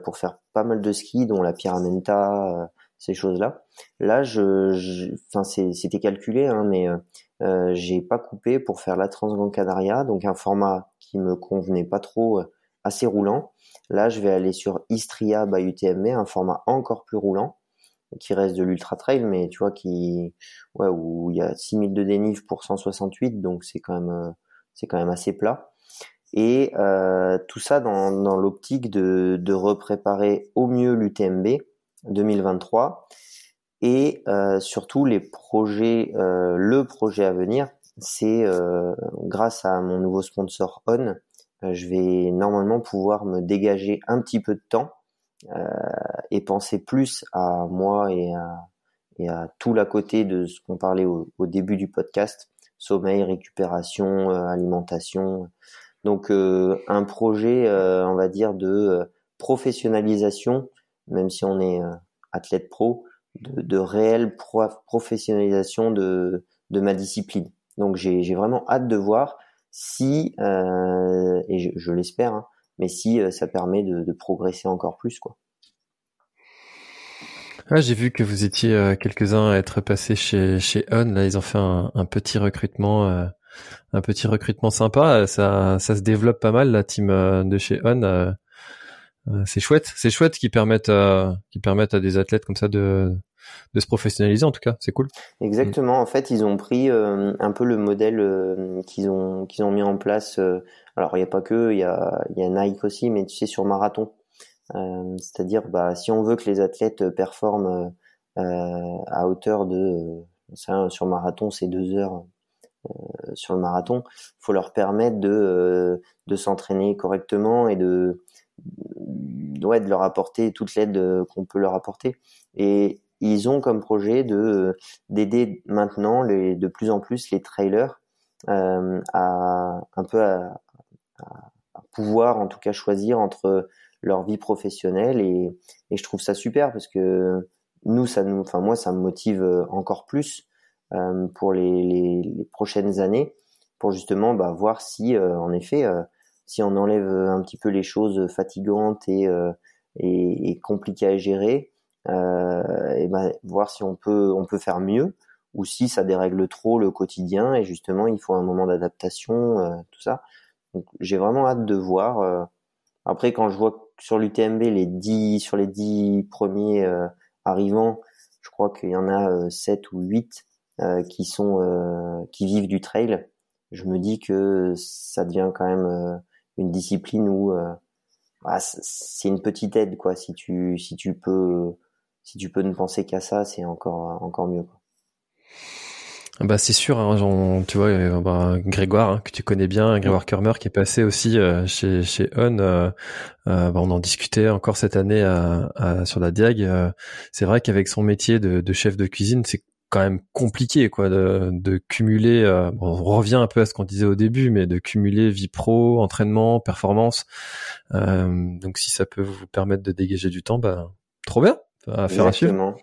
S2: pour faire pas mal de ski, dont la Pyramenta, ces choses-là. Là, je, enfin, c'était calculé, hein, mais euh, j'ai pas coupé pour faire la Transgrande Canaria, donc un format qui me convenait pas trop, euh, assez roulant. Là, je vais aller sur Istria by UTMB, un format encore plus roulant, qui reste de l'ultra trail, mais tu vois qui, ouais, où il y a 6000 de dénive pour 168, donc c'est quand même, euh, c'est quand même assez plat. Et tout ça dans, dans l'optique de, de repréparer au mieux l'UTMB 2023 et surtout les projets, le projet à venir, c'est grâce à mon nouveau sponsor On, je vais normalement pouvoir me dégager un petit peu de temps euh, et penser plus à moi et à, et à tout l'à côté de ce qu'on parlait au, début du podcast, sommeil, récupération, euh, alimentation. Donc euh, un projet, on va dire, de professionnalisation, même si on est athlète pro, de, réelle professionnalisation de, de ma discipline. Donc j'ai vraiment hâte de voir si, et je, l'espère, hein, mais si euh, ça permet de, progresser encore plus, quoi.
S1: Ah, j'ai vu que vous étiez euh, quelques-uns à être passés chez chez On. Là, ils ont fait un, petit recrutement, euh, un petit recrutement sympa. Ça, ça se développe pas mal la team de chez On. c'est chouette, c'est chouette qui permettent, qui permettent à des athlètes comme ça de de se professionnaliser en tout cas, c'est cool.
S2: Exactement. En fait, ils ont pris euh, un peu le modèle euh, qu'ils ont qu'ils ont mis en place. Euh, alors, il n'y a pas que, il y a il y a Nike aussi, mais tu sais sur marathon. C'est-à-dire, bah, si on veut que les athlètes performent à hauteur de sur marathon, c'est deux heures sur le marathon, faut leur permettre de de s'entraîner correctement et de ouais, de leur apporter toute l'aide qu'on peut leur apporter. Et ils ont comme projet de d'aider maintenant les, de plus en plus les trailers euh, à un peu à, à, pouvoir en tout cas choisir entre leur vie professionnelle et, et je trouve ça super parce que nous ça nous enfin moi ça me motive encore plus euh, pour les, les, les, prochaines années pour justement bah, voir si euh, en effet euh, si on enlève un petit peu les choses fatigantes et, euh, et, et compliquées à gérer euh, et ben voir si on peut on peut faire mieux ou si ça dérègle trop le quotidien et justement il faut un moment d'adaptation euh, tout ça. Donc j'ai vraiment hâte de voir euh, après quand je vois sur l'UTMB les 10 sur les 10 premiers arrivants je crois qu'il y en a 7 ou 8 qui sont qui vivent du trail je me dis que ça devient quand même une discipline où bah, c'est une petite aide quoi si tu si tu peux si tu peux ne penser qu'à ça, c'est encore encore mieux. Quoi.
S1: Bah c'est sûr, hein, tu vois, euh, bah, Grégoire hein, que tu connais bien, Grégoire Kermer qui est passé aussi euh, chez chez On. Euh, bah, on en discutait encore cette année sur la Diag. c'est vrai qu'avec son métier de, chef de cuisine, c'est quand même compliqué quoi de, de cumuler. on revient un peu à ce qu'on disait au début, mais de cumuler vie pro, entraînement, performance. donc si ça peut vous permettre de dégager du temps, bah trop bien. À faire à suivre.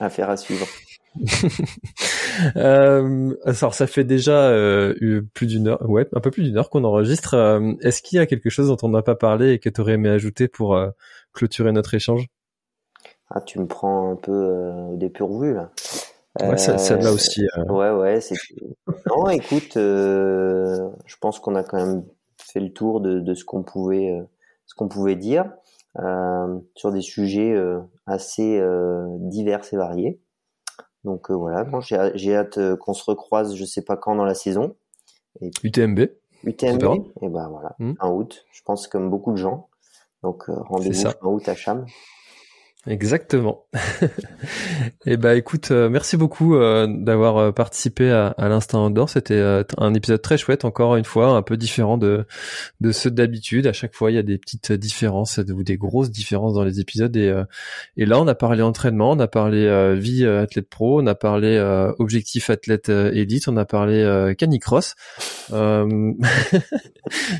S2: À faire à suivre.
S1: euh, alors ça fait déjà euh, plus d'une heure, ouais, un peu plus d'une heure qu'on enregistre. Euh, est-ce qu'il y a quelque chose dont on n'a pas parlé et que tu aurais aimé ajouter pour clôturer notre échange?
S2: Ah, tu me prends un peu au dépourvu là.
S1: Ouais, ça, ça là aussi.
S2: Ouais, ouais, non, écoute, je pense qu'on a quand même fait le tour de, de ce qu'on pouvait, ce qu'on pouvait dire. Euh, sur des sujets euh, assez euh, divers et variés. Donc voilà, bon, j'ai hâte qu'on se recroise, je sais pas quand dans la saison.
S1: Et UTMB.
S2: UTMB. Et ben voilà, hmm. en août. Je pense comme beaucoup de gens. Donc rendez-vous en août à Cham.
S1: Exactement. et eh bah écoute, euh, merci beaucoup euh, d'avoir euh, participé à, à l'instant outdoor. C'était un épisode très chouette, encore une fois, un peu différent de ceux d'habitude. À chaque fois, il y a des petites différences ou des grosses différences dans les épisodes. Et et là, on a parlé entraînement, on a parlé vie athlète pro, on a parlé objectif athlète élite, on a parlé canicross.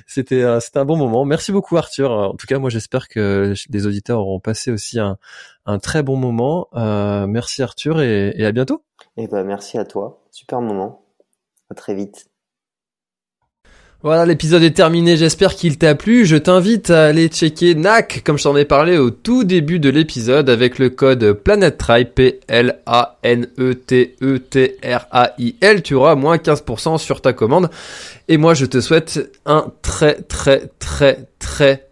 S1: c'était c'était un bon moment. Merci beaucoup Arthur. En tout cas, moi j'espère que les auditeurs auront passé aussi un un très bon moment. Euh, merci Arthur et, et, à bientôt.
S2: Et eh ben merci à toi. Super moment. À très vite.
S1: Voilà, l'épisode est terminé, j'espère qu'il t'a plu. Je t'invite à aller checker NAC, comme je t'en ai parlé au tout début de l'épisode, avec le code PlanetTrail, P-L-A-N-E-T-E-T-R-A-I-L. Tu auras moins 15% sur ta commande. Et moi, je te souhaite un très, très, très, très,